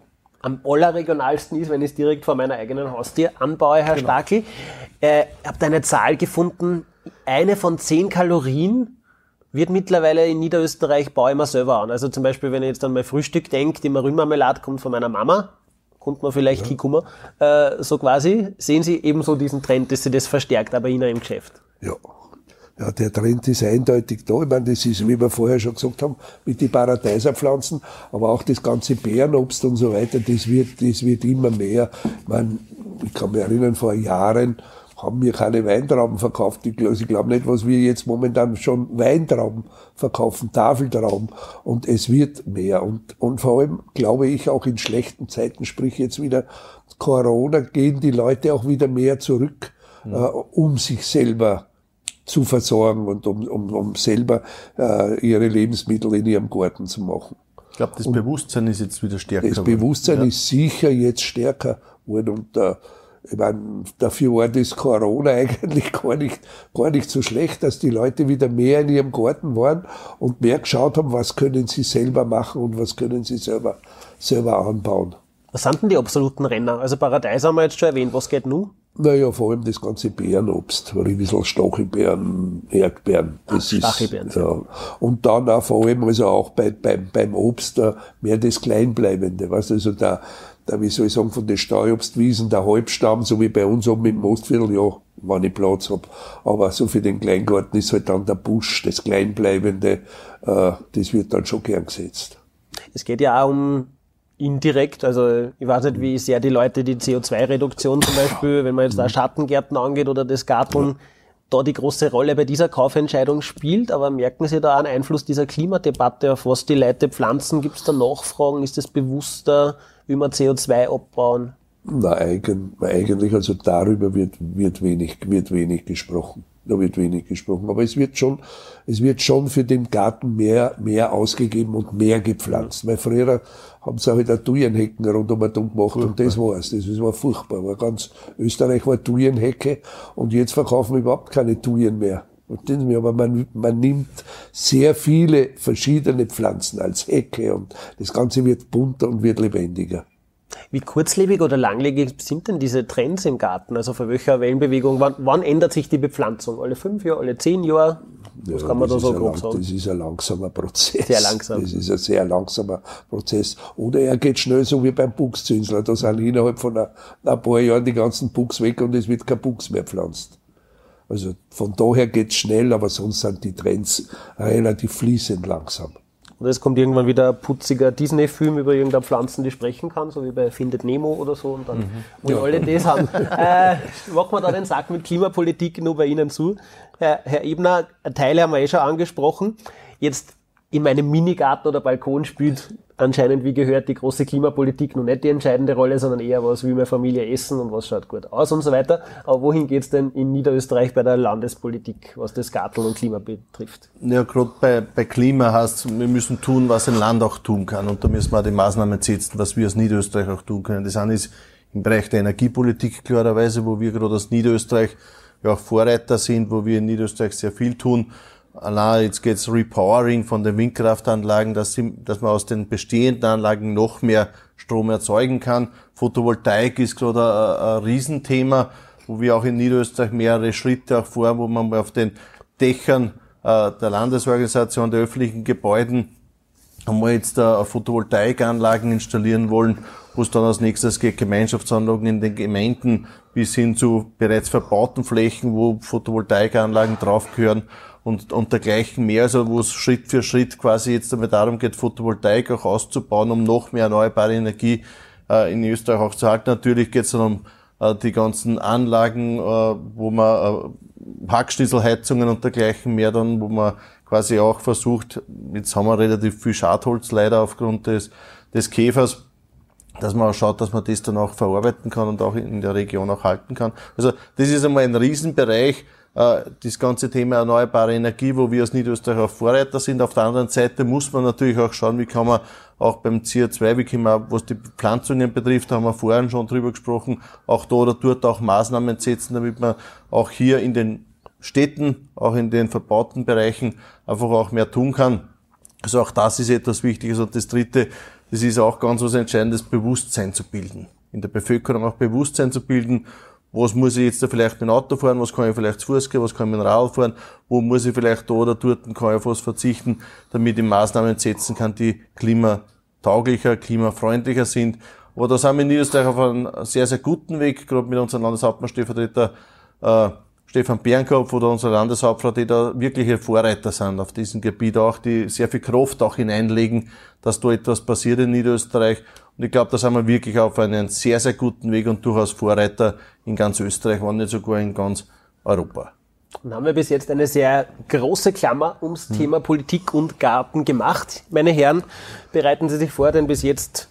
am allerregionalsten ist, wenn ich es direkt vor meiner eigenen Haustür anbaue, Herr genau. Stakel. Äh, habt eine Zahl gefunden, eine von zehn Kalorien wird mittlerweile in Niederösterreich baue ich mir selber an. Also zum Beispiel, wenn ich jetzt an mein Frühstück denke, die Marünmarmelade kommt von meiner Mama, kommt man vielleicht ja. hinkommen, äh, so quasi, sehen Sie ebenso diesen Trend, dass sie das verstärkt, aber Ihnen im Geschäft. Ja, ja, der Trend ist eindeutig da. Ich meine, das ist, wie wir vorher schon gesagt haben, mit den Paradeiserpflanzen, aber auch das ganze Bärenobst und so weiter, das wird, das wird immer mehr. Ich meine, ich kann mich erinnern, vor Jahren haben wir keine Weintrauben verkauft. Ich glaube, ich glaube nicht, was wir jetzt momentan schon Weintrauben verkaufen, Tafeltrauben. Und es wird mehr. Und, und vor allem glaube ich auch in schlechten Zeiten, sprich jetzt wieder Corona, gehen die Leute auch wieder mehr zurück, mhm. äh, um sich selber zu versorgen und um, um, um selber äh, ihre Lebensmittel in ihrem Garten zu machen. Ich glaube, das und Bewusstsein ist jetzt wieder stärker. Das Bewusstsein ja. ist sicher jetzt stärker worden und äh, ich meine, dafür war das Corona eigentlich gar nicht, gar nicht so schlecht, dass die Leute wieder mehr in ihrem Garten waren und mehr geschaut haben, was können sie selber machen und was können sie selber, selber anbauen. Was sind denn die absoluten Renner? Also Paradeis haben wir jetzt schon erwähnt. Was geht nun? Naja, vor allem das ganze Beerenobst, Riesel, Stachelbeeren, Erdbeeren. Das Ach, Stachelbeeren. Ist, ja. Und dann auch vor allem also auch bei, beim, beim Obst mehr das Kleinbleibende. Was also der, der, wie soll ich sagen, von den Steuerobstwiesen, der Halbstamm, so wie bei uns oben im Mostviertel, ja, wenn ich Platz hab. Aber so für den Kleingarten ist halt dann der Busch, das Kleinbleibende, äh, das wird dann schon gern gesetzt. Es geht ja auch um indirekt, also ich weiß nicht, wie sehr die Leute die CO2-Reduktion zum Beispiel, wenn man jetzt da Schattengärten angeht oder das Garteln, da die große Rolle bei dieser Kaufentscheidung spielt, aber merken Sie da einen Einfluss dieser Klimadebatte, auf was die Leute pflanzen? Gibt es da Nachfragen? Ist es bewusster, wie man CO2 abbauen? Nein, eigentlich, also darüber wird, wird wenig, wird wenig gesprochen. Da wird wenig gesprochen. Aber es wird schon, es wird schon für den Garten mehr, mehr ausgegeben und mehr gepflanzt. Weil früher haben sie halt auch Thujenhecken rund um den gemacht furchtbar. und das war's. Das war furchtbar. War ganz, Österreich war Thujenhecke und jetzt verkaufen wir überhaupt keine Thujen mehr. Aber man, man nimmt sehr viele verschiedene Pflanzen als Hecke und das Ganze wird bunter und wird lebendiger. Wie kurzlebig oder langlebig sind denn diese Trends im Garten? Also für welche Wellenbewegung? Wann, wann ändert sich die Bepflanzung? Alle fünf Jahre, alle zehn Jahre? Was ja, kann man da so grob sagen? Das ist ein langsamer Prozess. Sehr langsam. Das ist ein sehr langsamer Prozess. Oder er geht schnell so wie beim Buchszinsler. Da sind innerhalb von ein, ein paar Jahren die ganzen Buchs weg und es wird kein Buchs mehr pflanzt. Also von daher geht's schnell, aber sonst sind die Trends relativ fließend langsam. Oder es kommt irgendwann wieder ein putziger Disney-Film über irgendeine Pflanzen, die sprechen kann, so wie bei Findet Nemo oder so. Und dann, mhm. wo ja. alle das haben. äh, machen wir da den Sack mit Klimapolitik nur bei Ihnen zu. Herr, Herr Ebner, Teile haben wir eh schon angesprochen. Jetzt in meinem Minigarten oder Balkon spielt anscheinend, wie gehört, die große Klimapolitik noch nicht die entscheidende Rolle, sondern eher was will meine Familie essen und was schaut gut aus und so weiter. Aber wohin geht's denn in Niederösterreich bei der Landespolitik, was das Garteln und Klima betrifft? Ja, gerade bei, bei Klima heißt wir müssen tun, was ein Land auch tun kann. Und da müssen wir auch die Maßnahmen setzen, was wir als Niederösterreich auch tun können. Das eine ist im Bereich der Energiepolitik klarerweise, wo wir gerade als Niederösterreich ja auch Vorreiter sind, wo wir in Niederösterreich sehr viel tun allein jetzt geht's Repowering von den Windkraftanlagen, dass, sie, dass man aus den bestehenden Anlagen noch mehr Strom erzeugen kann. Photovoltaik ist gerade ein, ein Riesenthema. wo wir auch in Niederösterreich mehrere Schritte auch vor, wo man auf den Dächern äh, der Landesorganisation, der öffentlichen Gebäuden wir jetzt äh, Photovoltaikanlagen installieren wollen, wo es dann als nächstes geht, Gemeinschaftsanlagen in den Gemeinden bis hin zu bereits verbauten Flächen, wo Photovoltaikanlagen draufgehören und, und dergleichen mehr, also wo es Schritt für Schritt quasi jetzt damit darum geht, Photovoltaik auch auszubauen, um noch mehr erneuerbare Energie äh, in Österreich auch zu halten. Natürlich geht es dann um äh, die ganzen Anlagen, äh, wo man äh, Hackschnitzelheizungen und dergleichen mehr dann, wo man quasi auch versucht, jetzt haben wir relativ viel Schadholz leider aufgrund des, des Käfers, dass man auch schaut, dass man das dann auch verarbeiten kann und auch in der Region auch halten kann. Also das ist einmal ein Riesenbereich, das ganze Thema erneuerbare Energie, wo wir als Niederösterreich auch Vorreiter sind. Auf der anderen Seite muss man natürlich auch schauen, wie kann man auch beim CO2, wie kann man, was die Pflanzungen betrifft, haben wir vorhin schon drüber gesprochen, auch da oder dort auch Maßnahmen setzen, damit man auch hier in den Städten, auch in den verbauten Bereichen einfach auch mehr tun kann. Also auch das ist etwas Wichtiges. Und das Dritte, das ist auch ganz was Entscheidendes, Bewusstsein zu bilden. In der Bevölkerung auch Bewusstsein zu bilden. Was muss ich jetzt da vielleicht mit dem Auto fahren? Was kann ich vielleicht zu Fuß gehen? Was kann ich mit dem Rad fahren? Wo muss ich vielleicht da oder dort, kann ich was verzichten, damit ich Maßnahmen setzen kann, die klimatauglicher, klimafreundlicher sind. Aber da sind wir in Niederösterreich auf einem sehr, sehr guten Weg, gerade mit unserem Landeshauptmann Stellvertreter äh, Stefan Bernkopf oder unser Landeshauptfrau, die da wirkliche Vorreiter sind auf diesem Gebiet auch, die sehr viel Kraft auch hineinlegen, dass da etwas passiert in Niederösterreich. Und ich glaube, da sind wir wirklich auf einem sehr, sehr guten Weg und durchaus Vorreiter in ganz Österreich, wenn nicht sogar in ganz Europa. Dann haben wir bis jetzt eine sehr große Klammer ums hm. Thema Politik und Garten gemacht. Meine Herren, bereiten Sie sich vor, denn bis jetzt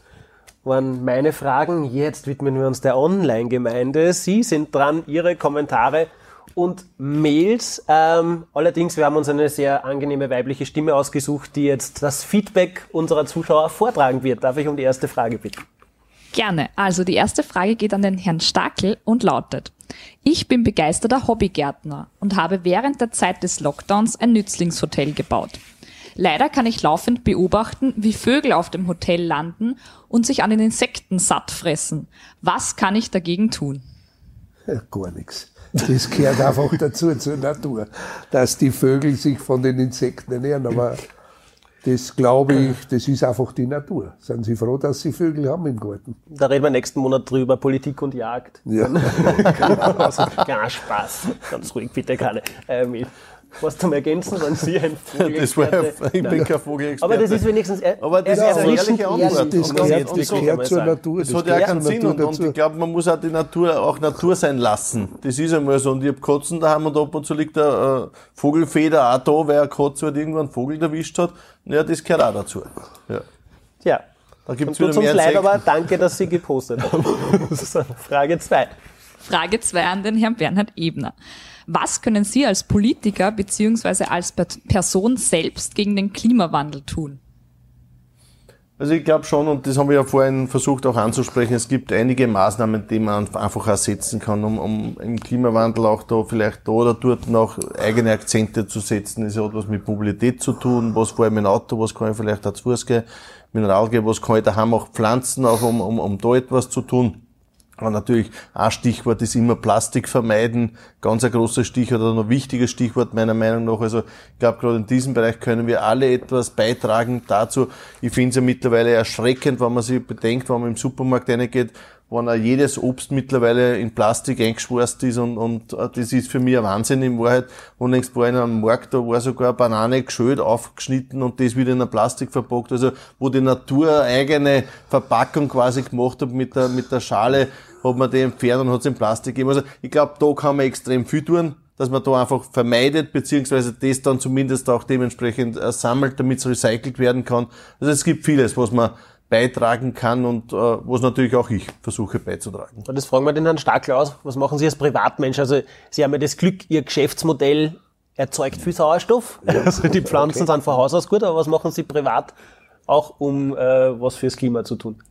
waren meine Fragen. Jetzt widmen wir uns der Online-Gemeinde. Sie sind dran, Ihre Kommentare und Mails. Ähm, allerdings, wir haben uns eine sehr angenehme weibliche Stimme ausgesucht, die jetzt das Feedback unserer Zuschauer vortragen wird. Darf ich um die erste Frage bitten? Gerne. Also die erste Frage geht an den Herrn Stakel und lautet, ich bin begeisterter Hobbygärtner und habe während der Zeit des Lockdowns ein Nützlingshotel gebaut. Leider kann ich laufend beobachten, wie Vögel auf dem Hotel landen und sich an den Insekten satt fressen. Was kann ich dagegen tun? Ja, gar nichts. Das gehört einfach dazu, zur Natur, dass die Vögel sich von den Insekten ernähren. Aber das glaube ich, das ist einfach die Natur. Sind Sie froh, dass Sie Vögel haben im Garten? Da reden wir nächsten Monat drüber, Politik und Jagd. Ja. also, gar Spaß. Ganz ruhig, bitte keine. Ähm, was zum Ergänzen, wenn Sie ein Vogel das war, Ich bin kein Vogelexperte. Aber das ist wenigstens er, Aber das ist eine ehrliche Antwort. Das, das gehört, das gehört zur Natur. Das, das hat ja keinen Sinn. Und, und, ich glaube, man muss auch die Natur auch Natur sein lassen. Das ist einmal so. Und ich habe Katzen daheim und ab und zu liegt eine äh, Vogelfeder auch da, weil eine Katze halt irgendwann einen Vogel erwischt hat. Ja, das gehört auch dazu. Ja. Tja. Da gibt's wieder mehr leid, aber danke, dass Sie gepostet haben. Frage 2. Frage 2 an den Herrn Bernhard Ebner. Was können Sie als Politiker beziehungsweise als Person selbst gegen den Klimawandel tun? Also ich glaube schon, und das haben wir ja vorhin versucht auch anzusprechen, es gibt einige Maßnahmen, die man einfach ersetzen kann, um, um im Klimawandel auch da vielleicht da oder dort noch eigene Akzente zu setzen. Es hat was mit Mobilität zu tun, was vor allem im Auto, was kann ich vielleicht auch zu Fuß gehen, gehen, was kann ich daheim auch pflanzen, auch um, um, um da etwas zu tun. Aber natürlich, ein Stichwort ist immer Plastik vermeiden. Ganz ein großes Stichwort oder ein wichtiges Stichwort meiner Meinung nach. Also ich glaube, gerade in diesem Bereich können wir alle etwas beitragen dazu. Ich finde es ja mittlerweile erschreckend, wenn man sich bedenkt, wenn man im Supermarkt reingeht, wenn auch jedes Obst mittlerweile in Plastik eingeschweißt ist und, und äh, das ist für mich ein Wahnsinn in Wahrheit. Unlängst war in einem Markt, da war sogar eine Banane geschölt, aufgeschnitten und das wieder in ein Plastik verpackt. Also wo die Natur eigene Verpackung quasi gemacht hat mit der, mit der Schale, hat man die entfernt und hat es in Plastik gegeben. Also ich glaube, da kann man extrem viel tun dass man da einfach vermeidet, beziehungsweise das dann zumindest auch dementsprechend äh, sammelt, damit es recycelt werden kann. Also es gibt vieles, was man beitragen kann und äh, was natürlich auch ich versuche beizutragen. Und das fragen wir den Herrn Stackel aus. Was machen Sie als Privatmensch? Also Sie haben ja das Glück, Ihr Geschäftsmodell erzeugt viel Sauerstoff. Ja. Also die Pflanzen okay. sind von Haus aus gut, aber was machen Sie privat auch, um äh, was fürs Klima zu tun?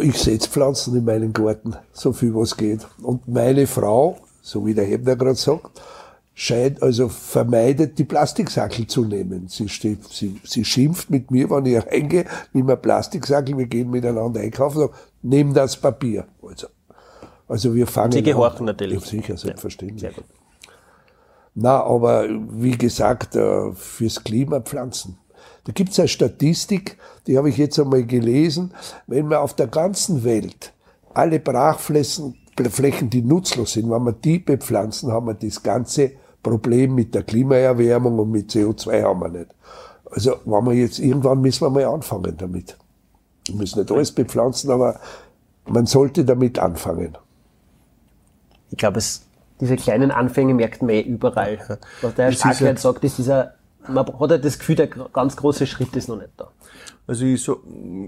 Ich setze Pflanzen in meinen Garten, so viel was geht. Und meine Frau, so wie der Hebner gerade sagt, scheint, also vermeidet, die Plastiksackel zu nehmen. Sie, steht, sie, sie schimpft mit mir, wenn ich reingehe, nimm ein Plastiksackel, wir gehen miteinander einkaufen, sag, nimm das Papier. Also, Also wir fangen Sie gehorchen an. natürlich. Ja, sicher, selbstverständlich. Sehr gut. Na, aber wie gesagt, äh, fürs Klima Pflanzen. Da gibt's eine Statistik, die habe ich jetzt einmal gelesen. Wenn man auf der ganzen Welt alle Brachflächen, Flächen, die nutzlos sind, wenn wir die bepflanzen, haben wir das ganze Problem mit der Klimaerwärmung und mit CO2 haben wir nicht. Also, wenn wir jetzt, irgendwann müssen wir mal anfangen damit. Wir müssen nicht alles bepflanzen, aber man sollte damit anfangen. Ich glaube, es, diese kleinen Anfänge merkt man eh überall. Was der Herr jetzt sagt, ist dieser, man hat halt das Gefühl, der ganz große Schritt ist noch nicht da. Also ich, so,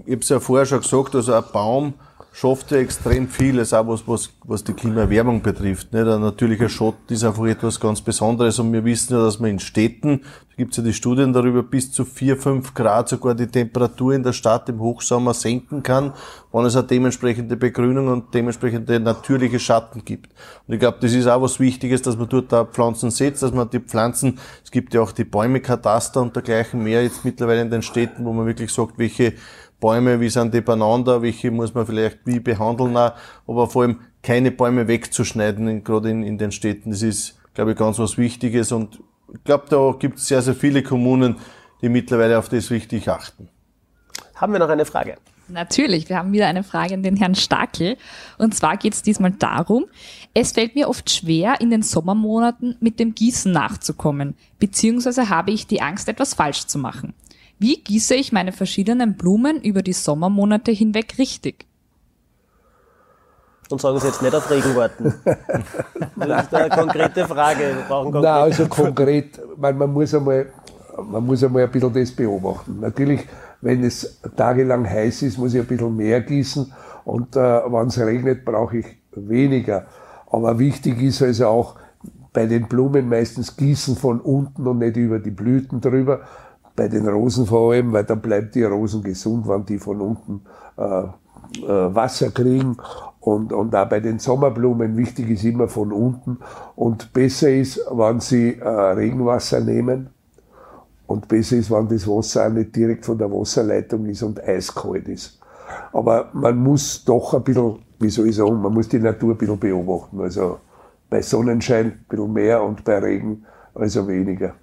ich habe es ja vorher schon gesagt, also ein Baum schafft ja extrem vieles, auch was, was, was die Klimaerwärmung betrifft. Nicht? Ein natürlicher Schatten ist einfach etwas ganz Besonderes und wir wissen ja, dass man in Städten, da gibt es ja die Studien darüber, bis zu 4, 5 Grad sogar die Temperatur in der Stadt im Hochsommer senken kann, wenn es eine dementsprechende Begrünung und dementsprechende natürliche Schatten gibt. Und ich glaube, das ist auch was Wichtiges, dass man dort da Pflanzen setzt, dass man die Pflanzen, es gibt ja auch die Bäume-Kataster und dergleichen mehr jetzt mittlerweile in den Städten, wo man wirklich sagt, welche Bäume, wie sind die beieinander, welche muss man vielleicht wie behandeln auch, aber vor allem keine Bäume wegzuschneiden, in, gerade in, in den Städten. Das ist, glaube ich, ganz was Wichtiges und ich glaube, da gibt es sehr, sehr viele Kommunen, die mittlerweile auf das richtig achten. Haben wir noch eine Frage? Natürlich, wir haben wieder eine Frage an den Herrn Stakel. Und zwar geht es diesmal darum, es fällt mir oft schwer, in den Sommermonaten mit dem Gießen nachzukommen, beziehungsweise habe ich die Angst, etwas falsch zu machen. Wie gieße ich meine verschiedenen Blumen über die Sommermonate hinweg richtig? Und sagen Sie jetzt nicht auf Regen warten. Das ist eine konkrete Frage. Wir brauchen konkrete Nein, also konkret, man, man muss einmal, man muss einmal ein bisschen das beobachten. Natürlich, wenn es tagelang heiß ist, muss ich ein bisschen mehr gießen und äh, wenn es regnet, brauche ich weniger. Aber wichtig ist also auch bei den Blumen meistens gießen von unten und nicht über die Blüten drüber. Bei den Rosen vor allem, weil dann bleibt die Rosen gesund, wenn die von unten äh, äh, Wasser kriegen. Und, und auch bei den Sommerblumen wichtig ist immer von unten. Und besser ist, wenn sie äh, Regenwasser nehmen. Und besser ist, wenn das Wasser auch nicht direkt von der Wasserleitung ist und eiskalt ist. Aber man muss doch ein bisschen, wie soll ich sagen, man muss die Natur ein bisschen beobachten. Also bei Sonnenschein ein bisschen mehr und bei Regen also weniger.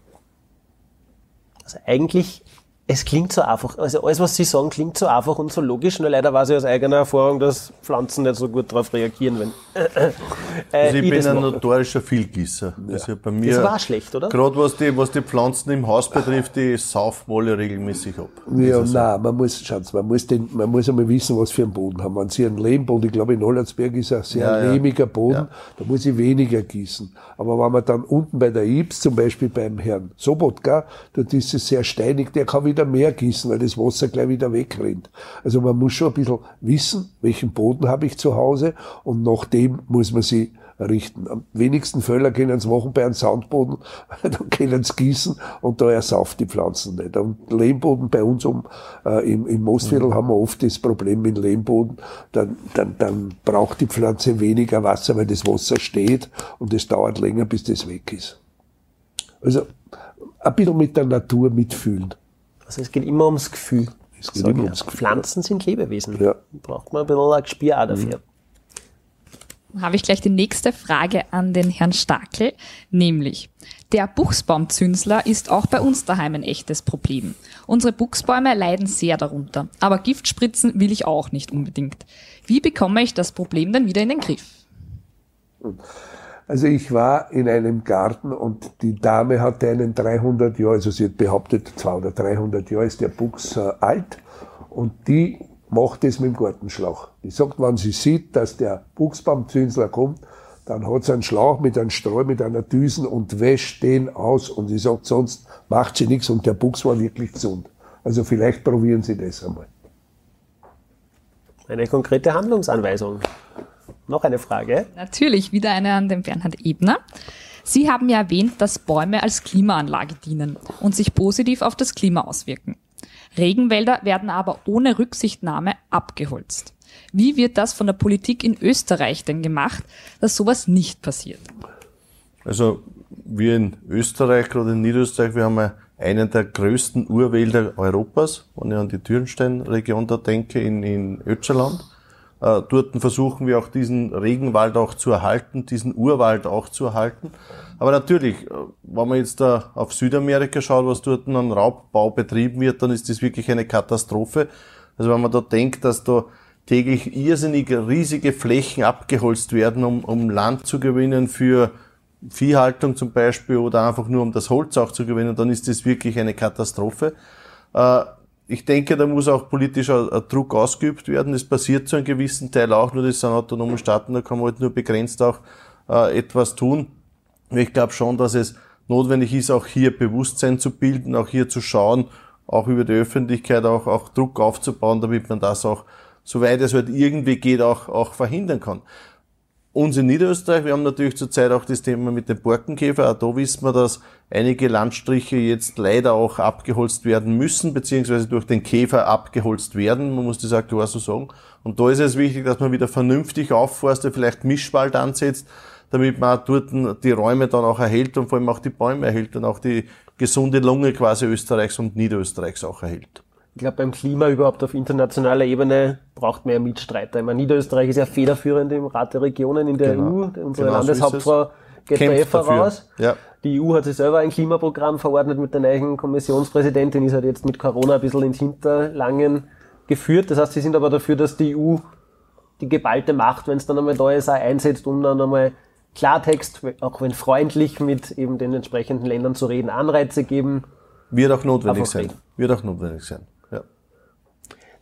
Also eigentlich, es klingt so einfach. Also alles, was Sie sagen, klingt so einfach und so logisch. Nur leider weiß ich aus eigener Erfahrung, dass Pflanzen nicht so gut darauf reagieren, wenn äh, Also ich bin das ein mache. notorischer Vielgießer. Also bei mir, Das war schlecht, oder? Gerade was die, was die Pflanzen im Haus betrifft, die alle regelmäßig ab. Ja, Also, nein, man muss, Sie, man muss den, man muss einmal wissen, was für einen Boden haben. Wenn Sie einen Lehmboden, ich glaube in Hollandsberg ist ein sehr Ja, ja. lehmiger Boden, Ja. da muss ich weniger gießen. Aber wenn man dann unten bei der Ips, zum Beispiel beim Herrn Sobotka, dort ist es sehr steinig, der kann wieder mehr gießen, weil das Wasser gleich wieder wegrinnt. Also man muss schon ein bisschen wissen, welchen Boden habe ich zu Hause und nach dem muss man sie richten. Am wenigsten Fälle können sie machen bei einem Sandboden, dann können sie gießen und da ersauft die Pflanzen nicht. Und Lehmboden bei uns um, äh, im, im Mostviertel haben wir oft das Problem mit Lehmboden, dann, dann, dann braucht die Pflanze weniger Wasser, weil das Wasser steht und es dauert länger, bis das weg ist. Also ein bisschen mit der Natur mitfühlen. Also es geht immer ums Gefühl. Es geht immer ums Gefühl. Pflanzen sind Lebewesen. Ja. Braucht man ein bisschen ein Gespür auch dafür. habe ich gleich die nächste Frage an den Herrn Stakel, nämlich der Buchsbaumzünsler ist auch bei uns daheim ein echtes Problem. Unsere Buchsbäume leiden sehr darunter, aber Giftspritzen will ich auch nicht unbedingt. Wie bekomme ich das Problem dann wieder in den Griff? Also ich war in einem Garten und die Dame hatte einen 300 Jahre, also sie hat behauptet, 200 oder 300 Jahre ist der Buchs äh, alt und die macht es mit dem Gartenschlauch. Die sagt, wenn sie sieht, dass der Buchsbaumzünsler kommt, dann hat sie einen Schlauch mit einem Streu, mit einer Düsen und wäscht den aus und sie sagt, sonst macht sie nichts und der Buchs war wirklich gesund. Also vielleicht probieren Sie das einmal. Eine konkrete Handlungsanweisung. Noch eine Frage. Natürlich wieder eine an den Bernhard Ebner. Sie haben ja erwähnt, dass Bäume als Klimaanlage dienen und sich positiv auf das Klima auswirken. Regenwälder werden aber ohne Rücksichtnahme abgeholzt. Wie wird das von der Politik in Österreich denn gemacht, dass sowas nicht passiert? Also wir in Österreich, gerade in Niederösterreich, wir haben ja einen der größten Urwälder Europas, wenn ich an die Türnstein-Region da denke, in, in Ötscherland. Äh, dort versuchen wir auch diesen Regenwald auch zu erhalten, diesen Urwald auch zu erhalten. Aber natürlich, äh, wenn man jetzt da auf Südamerika schaut, was dort an Raubbau betrieben wird, dann ist das wirklich eine Katastrophe. Also wenn man da denkt, dass da täglich irrsinnig riesige Flächen abgeholzt werden, um, um Land zu gewinnen für Viehhaltung zum Beispiel oder einfach nur um das Holz auch zu gewinnen, dann ist das wirklich eine Katastrophe. Äh, ich denke, da muss auch politischer Druck ausgeübt werden. Das passiert zu einem gewissen Teil auch, nur das sind autonome Staaten, da kann man halt nur begrenzt auch äh, etwas tun. Ich glaube schon, dass es notwendig ist, auch hier Bewusstsein zu bilden, auch hier zu schauen, auch über die Öffentlichkeit auch, auch Druck aufzubauen, damit man das auch, soweit es halt irgendwie geht, auch, auch verhindern kann. Uns in Niederösterreich, wir haben natürlich zurzeit auch das Thema mit dem Borkenkäfer. Auch da wissen wir, dass einige Landstriche jetzt leider auch abgeholzt werden müssen, beziehungsweise durch den Käfer abgeholzt werden. Man muss das auch klar so sagen. Und da ist es wichtig, dass man wieder vernünftig aufforstet, vielleicht Mischwald ansetzt, damit man dort die Räume dann auch erhält und vor allem auch die Bäume erhält und auch die gesunde Lunge quasi Österreichs und Niederösterreichs auch erhält ich glaube, beim Klima überhaupt auf internationaler Ebene braucht mehr Mitstreiter. Ich meine, Niederösterreich ist ja federführend im Rat der Regionen in der genau. EU. Unsere genau Landeshauptfrau geht da eh voraus. Ja. Die EU hat sich selber ein Klimaprogramm verordnet mit der neuen Kommissionspräsidentin, ist halt jetzt mit Corona ein bisschen ins Hinterlangen geführt. Das heißt, sie sind aber dafür, dass die EU die geballte Macht, wenn es dann einmal da ist, auch einsetzt, um dann einmal Klartext, auch wenn freundlich, mit eben den entsprechenden Ländern zu reden, Anreize geben. Wird auch notwendig sein. Wird auch notwendig sein.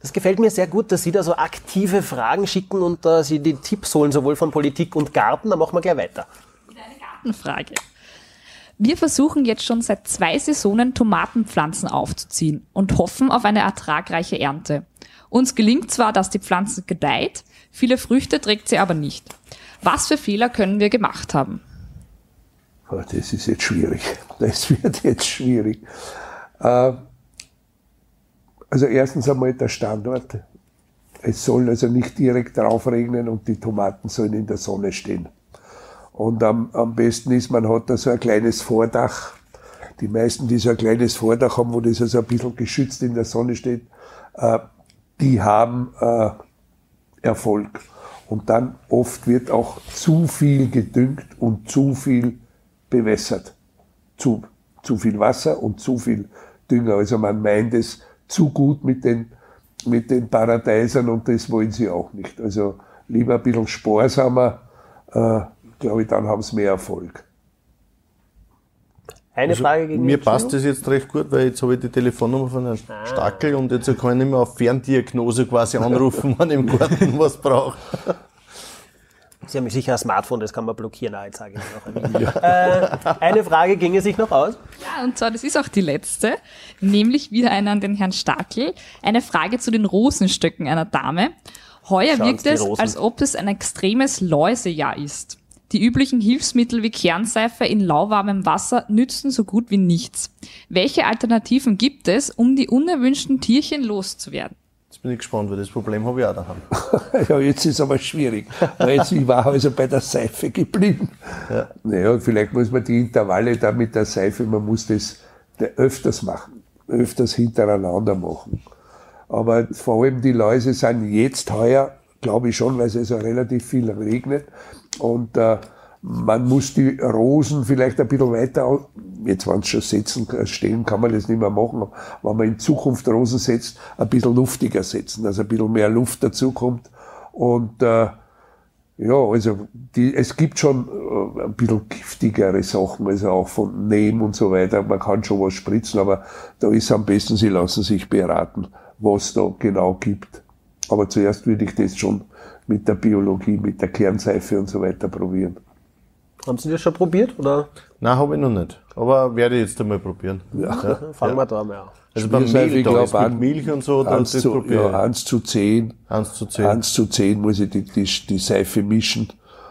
Das gefällt mir sehr gut, dass Sie da so aktive Fragen schicken und da Sie die Tipps holen, sowohl von Politik und Garten. Dann machen wir gleich weiter. Eine Gartenfrage. Wir versuchen jetzt schon seit zwei Saisonen Tomatenpflanzen aufzuziehen und hoffen auf eine ertragreiche Ernte. Uns gelingt zwar, dass die Pflanze gedeiht, viele Früchte trägt sie aber nicht. Was für Fehler können wir gemacht haben? Oh, das ist jetzt schwierig. Das wird jetzt schwierig. Äh, also erstens einmal der Standort. Es soll also nicht direkt drauf regnen und die Tomaten sollen in der Sonne stehen. Und am, am besten ist, man hat da so ein kleines Vordach. Die meisten, die so ein kleines Vordach haben, wo das also ein bisschen geschützt in der Sonne steht, äh, die haben äh, Erfolg. Und dann oft wird auch zu viel gedüngt und zu viel bewässert. Zu, zu viel Wasser und zu viel Dünger. Also man meint es, zu gut mit den, mit den Paradeisern und das wollen sie auch nicht. Also lieber ein bisschen sparsamer, äh, glaube ich, dann haben sie mehr Erfolg. Eine also, Frage gegen Mir passt das jetzt recht gut, weil jetzt habe ich die Telefonnummer von Herrn ah. Stackel und jetzt kann ich nicht mehr auf Ferndiagnose quasi anrufen, wenn ich im Garten was brauche. Sie haben sicher ein Smartphone, das kann man blockieren, ah, jetzt sage ich noch. äh, eine Frage ginge sich noch aus. Ja, und zwar, das ist auch die letzte, nämlich wieder eine an den Herrn Stackel. Eine Frage zu den Rosenstöcken einer Dame. Heuer Schauen wirkt es, als ob es ein extremes Läusejahr ist. Die üblichen Hilfsmittel wie Kernseife in lauwarmem Wasser nützen so gut wie nichts. Welche Alternativen gibt es, um die unerwünschten Tierchen loszuwerden? Bin ich gespannt, weil das Problem habe ich auch daheim. ja, jetzt ist es aber schwierig. Weil jetzt, ich war also bei der Seife geblieben. Ja. Naja, vielleicht muss man die Intervalle da mit der Seife, man muss das öfters machen. Öfters hintereinander machen. Aber vor allem die Läuse sind jetzt heuer, glaube ich schon, weil es also relativ viel regnet. Und äh, man muss die Rosen vielleicht ein bisschen weiter, jetzt wenn sie schon setzen, stehen, kann man das nicht mehr machen, wenn man in Zukunft Rosen setzt, ein bisschen luftiger setzen, also ein bisschen mehr Luft dazukommt. Und äh, ja, also die, es gibt schon äh, ein bisschen giftigere Sachen, also auch von Neem und so weiter. Man kann schon was spritzen, aber da ist am besten, sie lassen sich beraten, was da genau gibt. Aber zuerst würde ich das schon mit der Biologie, mit der Kernseife und so weiter probieren. Haben Sie das schon probiert? Oder? Nein, habe ich noch nicht. Aber werde ich jetzt einmal probieren. Ja. ja. Fangen wir da mal an. Also beim Milch, ich glaube, an, Milch und so, dann das zu, probieren. Ja, 1 zu 10. 1 zu 10. 1 zu 10 muss ich die, die, die Seife mischen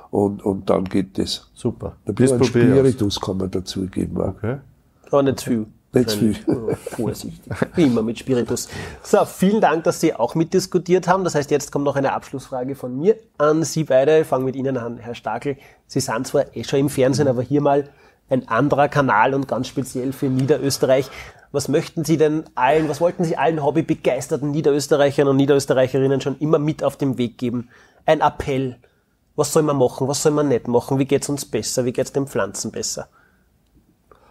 und, und dann geht das. Super. Ein bisschen Spiritus kann man dazugeben. Okay. Aber nicht zu viel. Zu viel. Vorsichtig. Immer mit Spiritus. So, vielen Dank, dass Sie auch mitdiskutiert haben. Das heißt, jetzt kommt noch eine Abschlussfrage von mir an Sie beide. Ich fange mit Ihnen an, Herr Stakel. Sie sind zwar eh schon im Fernsehen, aber hier mal ein anderer Kanal und ganz speziell für Niederösterreich. Was möchten Sie denn allen, was wollten Sie allen hobbybegeisterten Niederösterreichern und Niederösterreicherinnen schon immer mit auf den Weg geben? Ein Appell. Was soll man machen? Was soll man nicht machen? Wie geht's uns besser? Wie geht's den Pflanzen besser?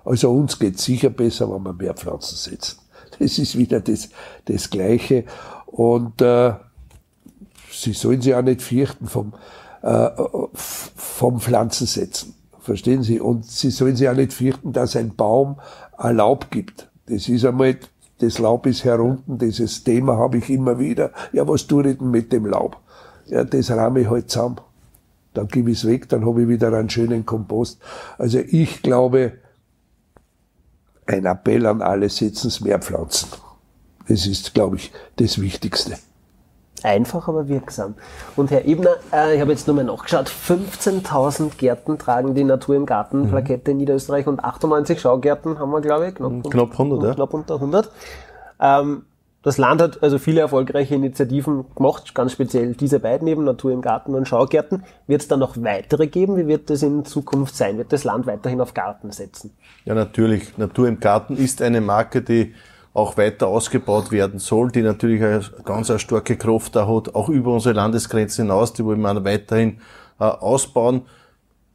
Also uns geht's sicher besser, wenn wir mehr Pflanzen setzen. Das ist wieder das, das Gleiche. Und äh, sie sollen sich auch nicht fürchten vom, äh, vom Pflanzensetzen. Verstehen Sie? Und sie sollen sich auch nicht fürchten, dass ein Baum ein Laub gibt. Das ist einmal, das Laub ist herunten, dieses Thema habe ich immer wieder. Ja, was tue ich denn mit dem Laub? Ja, das rahme ich halt zusammen. Dann gebe ich es weg, dann habe ich wieder einen schönen Kompost. Also ich glaube, ein Appell an alle, setzen Sie mehr Pflanzen. Das ist, glaube ich, das Wichtigste. Einfach, aber wirksam. Und Herr Ebner, äh, ich habe jetzt nur mal nachgeschaut, 15.000 Gärten tragen die Natur im Garten Mhm. Plakette in Niederösterreich und 98 Schaugärten haben wir, glaube ich. Knapp, Knapp 100, ja. Knapp unter 100. Ähm, das Land hat also viele erfolgreiche Initiativen gemacht, ganz speziell diese beiden eben, Natur im Garten und Schaugärten. Wird es da noch weitere geben? Wie wird das in Zukunft sein? Wird das Land weiterhin auf Garten setzen? Ja, natürlich. Natur im Garten ist eine Marke, die auch weiter ausgebaut werden soll, die natürlich eine ganz eine starke Kraft da hat, auch über unsere Landesgrenzen hinaus, die wollen wir weiterhin äh, ausbauen.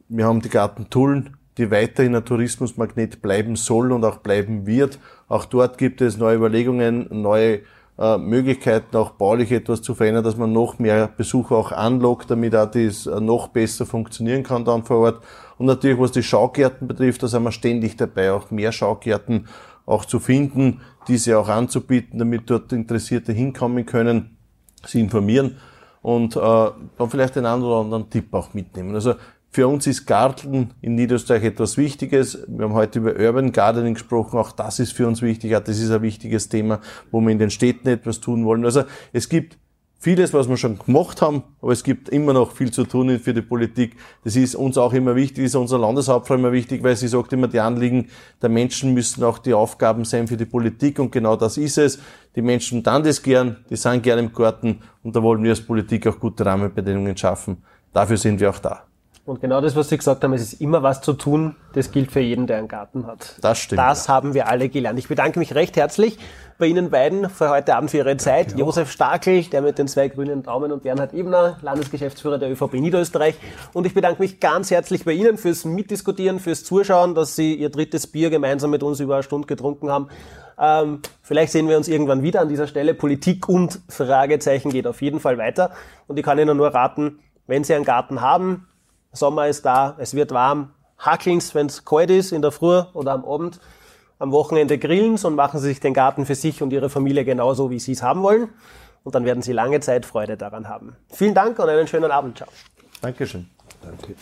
Wir haben die Gartentullen, die weiterhin ein Tourismusmagnet bleiben soll und auch bleiben wird. Auch dort gibt es neue Überlegungen, neue äh, Möglichkeiten, auch baulich etwas zu verändern, dass man noch mehr Besucher auch anlockt, damit auch das äh, noch besser funktionieren kann dann vor Ort. Und natürlich, was die Schaugärten betrifft, da sind wir ständig dabei, auch mehr Schaugärten auch zu finden, diese auch anzubieten, damit dort Interessierte hinkommen können, sie informieren und äh, dann vielleicht den einen oder anderen Tipp auch mitnehmen. Also für uns ist Garten in Niederösterreich etwas Wichtiges. Wir haben heute über Urban Gardening gesprochen. Auch das ist für uns wichtig. Auch das ist ein wichtiges Thema, wo wir in den Städten etwas tun wollen. Also es gibt vieles, was wir schon gemacht haben, aber es gibt immer noch viel zu tun für die Politik. Das ist uns auch immer wichtig, ist unser Landeshauptfrau immer wichtig, weil sie sagt immer, die Anliegen der Menschen müssen auch die Aufgaben sein für die Politik und genau das ist es. Die Menschen tun das gern, die sind gern im Garten und da wollen wir als Politik auch gute Rahmenbedingungen schaffen. Dafür sind wir auch da. Und genau das, was Sie gesagt haben, es ist immer was zu tun, das gilt für jeden, der einen Garten hat. Das stimmt, Das haben wir alle gelernt. Ich bedanke mich recht herzlich bei Ihnen beiden für heute Abend für Ihre Zeit. Josef Stakel, der mit den zwei grünen Daumen und Bernhard Ebner, Landesgeschäftsführer der ÖVP Niederösterreich. Und ich bedanke mich ganz herzlich bei Ihnen fürs Mitdiskutieren, fürs Zuschauen, dass Sie Ihr drittes Bier gemeinsam mit uns über eine Stunde getrunken haben. Ähm, vielleicht sehen wir uns irgendwann wieder an dieser Stelle. Politik und Fragezeichen geht auf jeden Fall weiter. Und ich kann Ihnen nur raten, wenn Sie einen Garten haben, Sommer ist da, es wird warm, hackeln's, wenn es kalt ist, in der Früh oder am Abend. Am Wochenende grillen und machen Sie sich den Garten für sich und Ihre Familie genauso, wie Sie es haben wollen. Und dann werden Sie lange Zeit Freude daran haben. Vielen Dank und einen schönen Abend. Ciao. Dankeschön. Danke.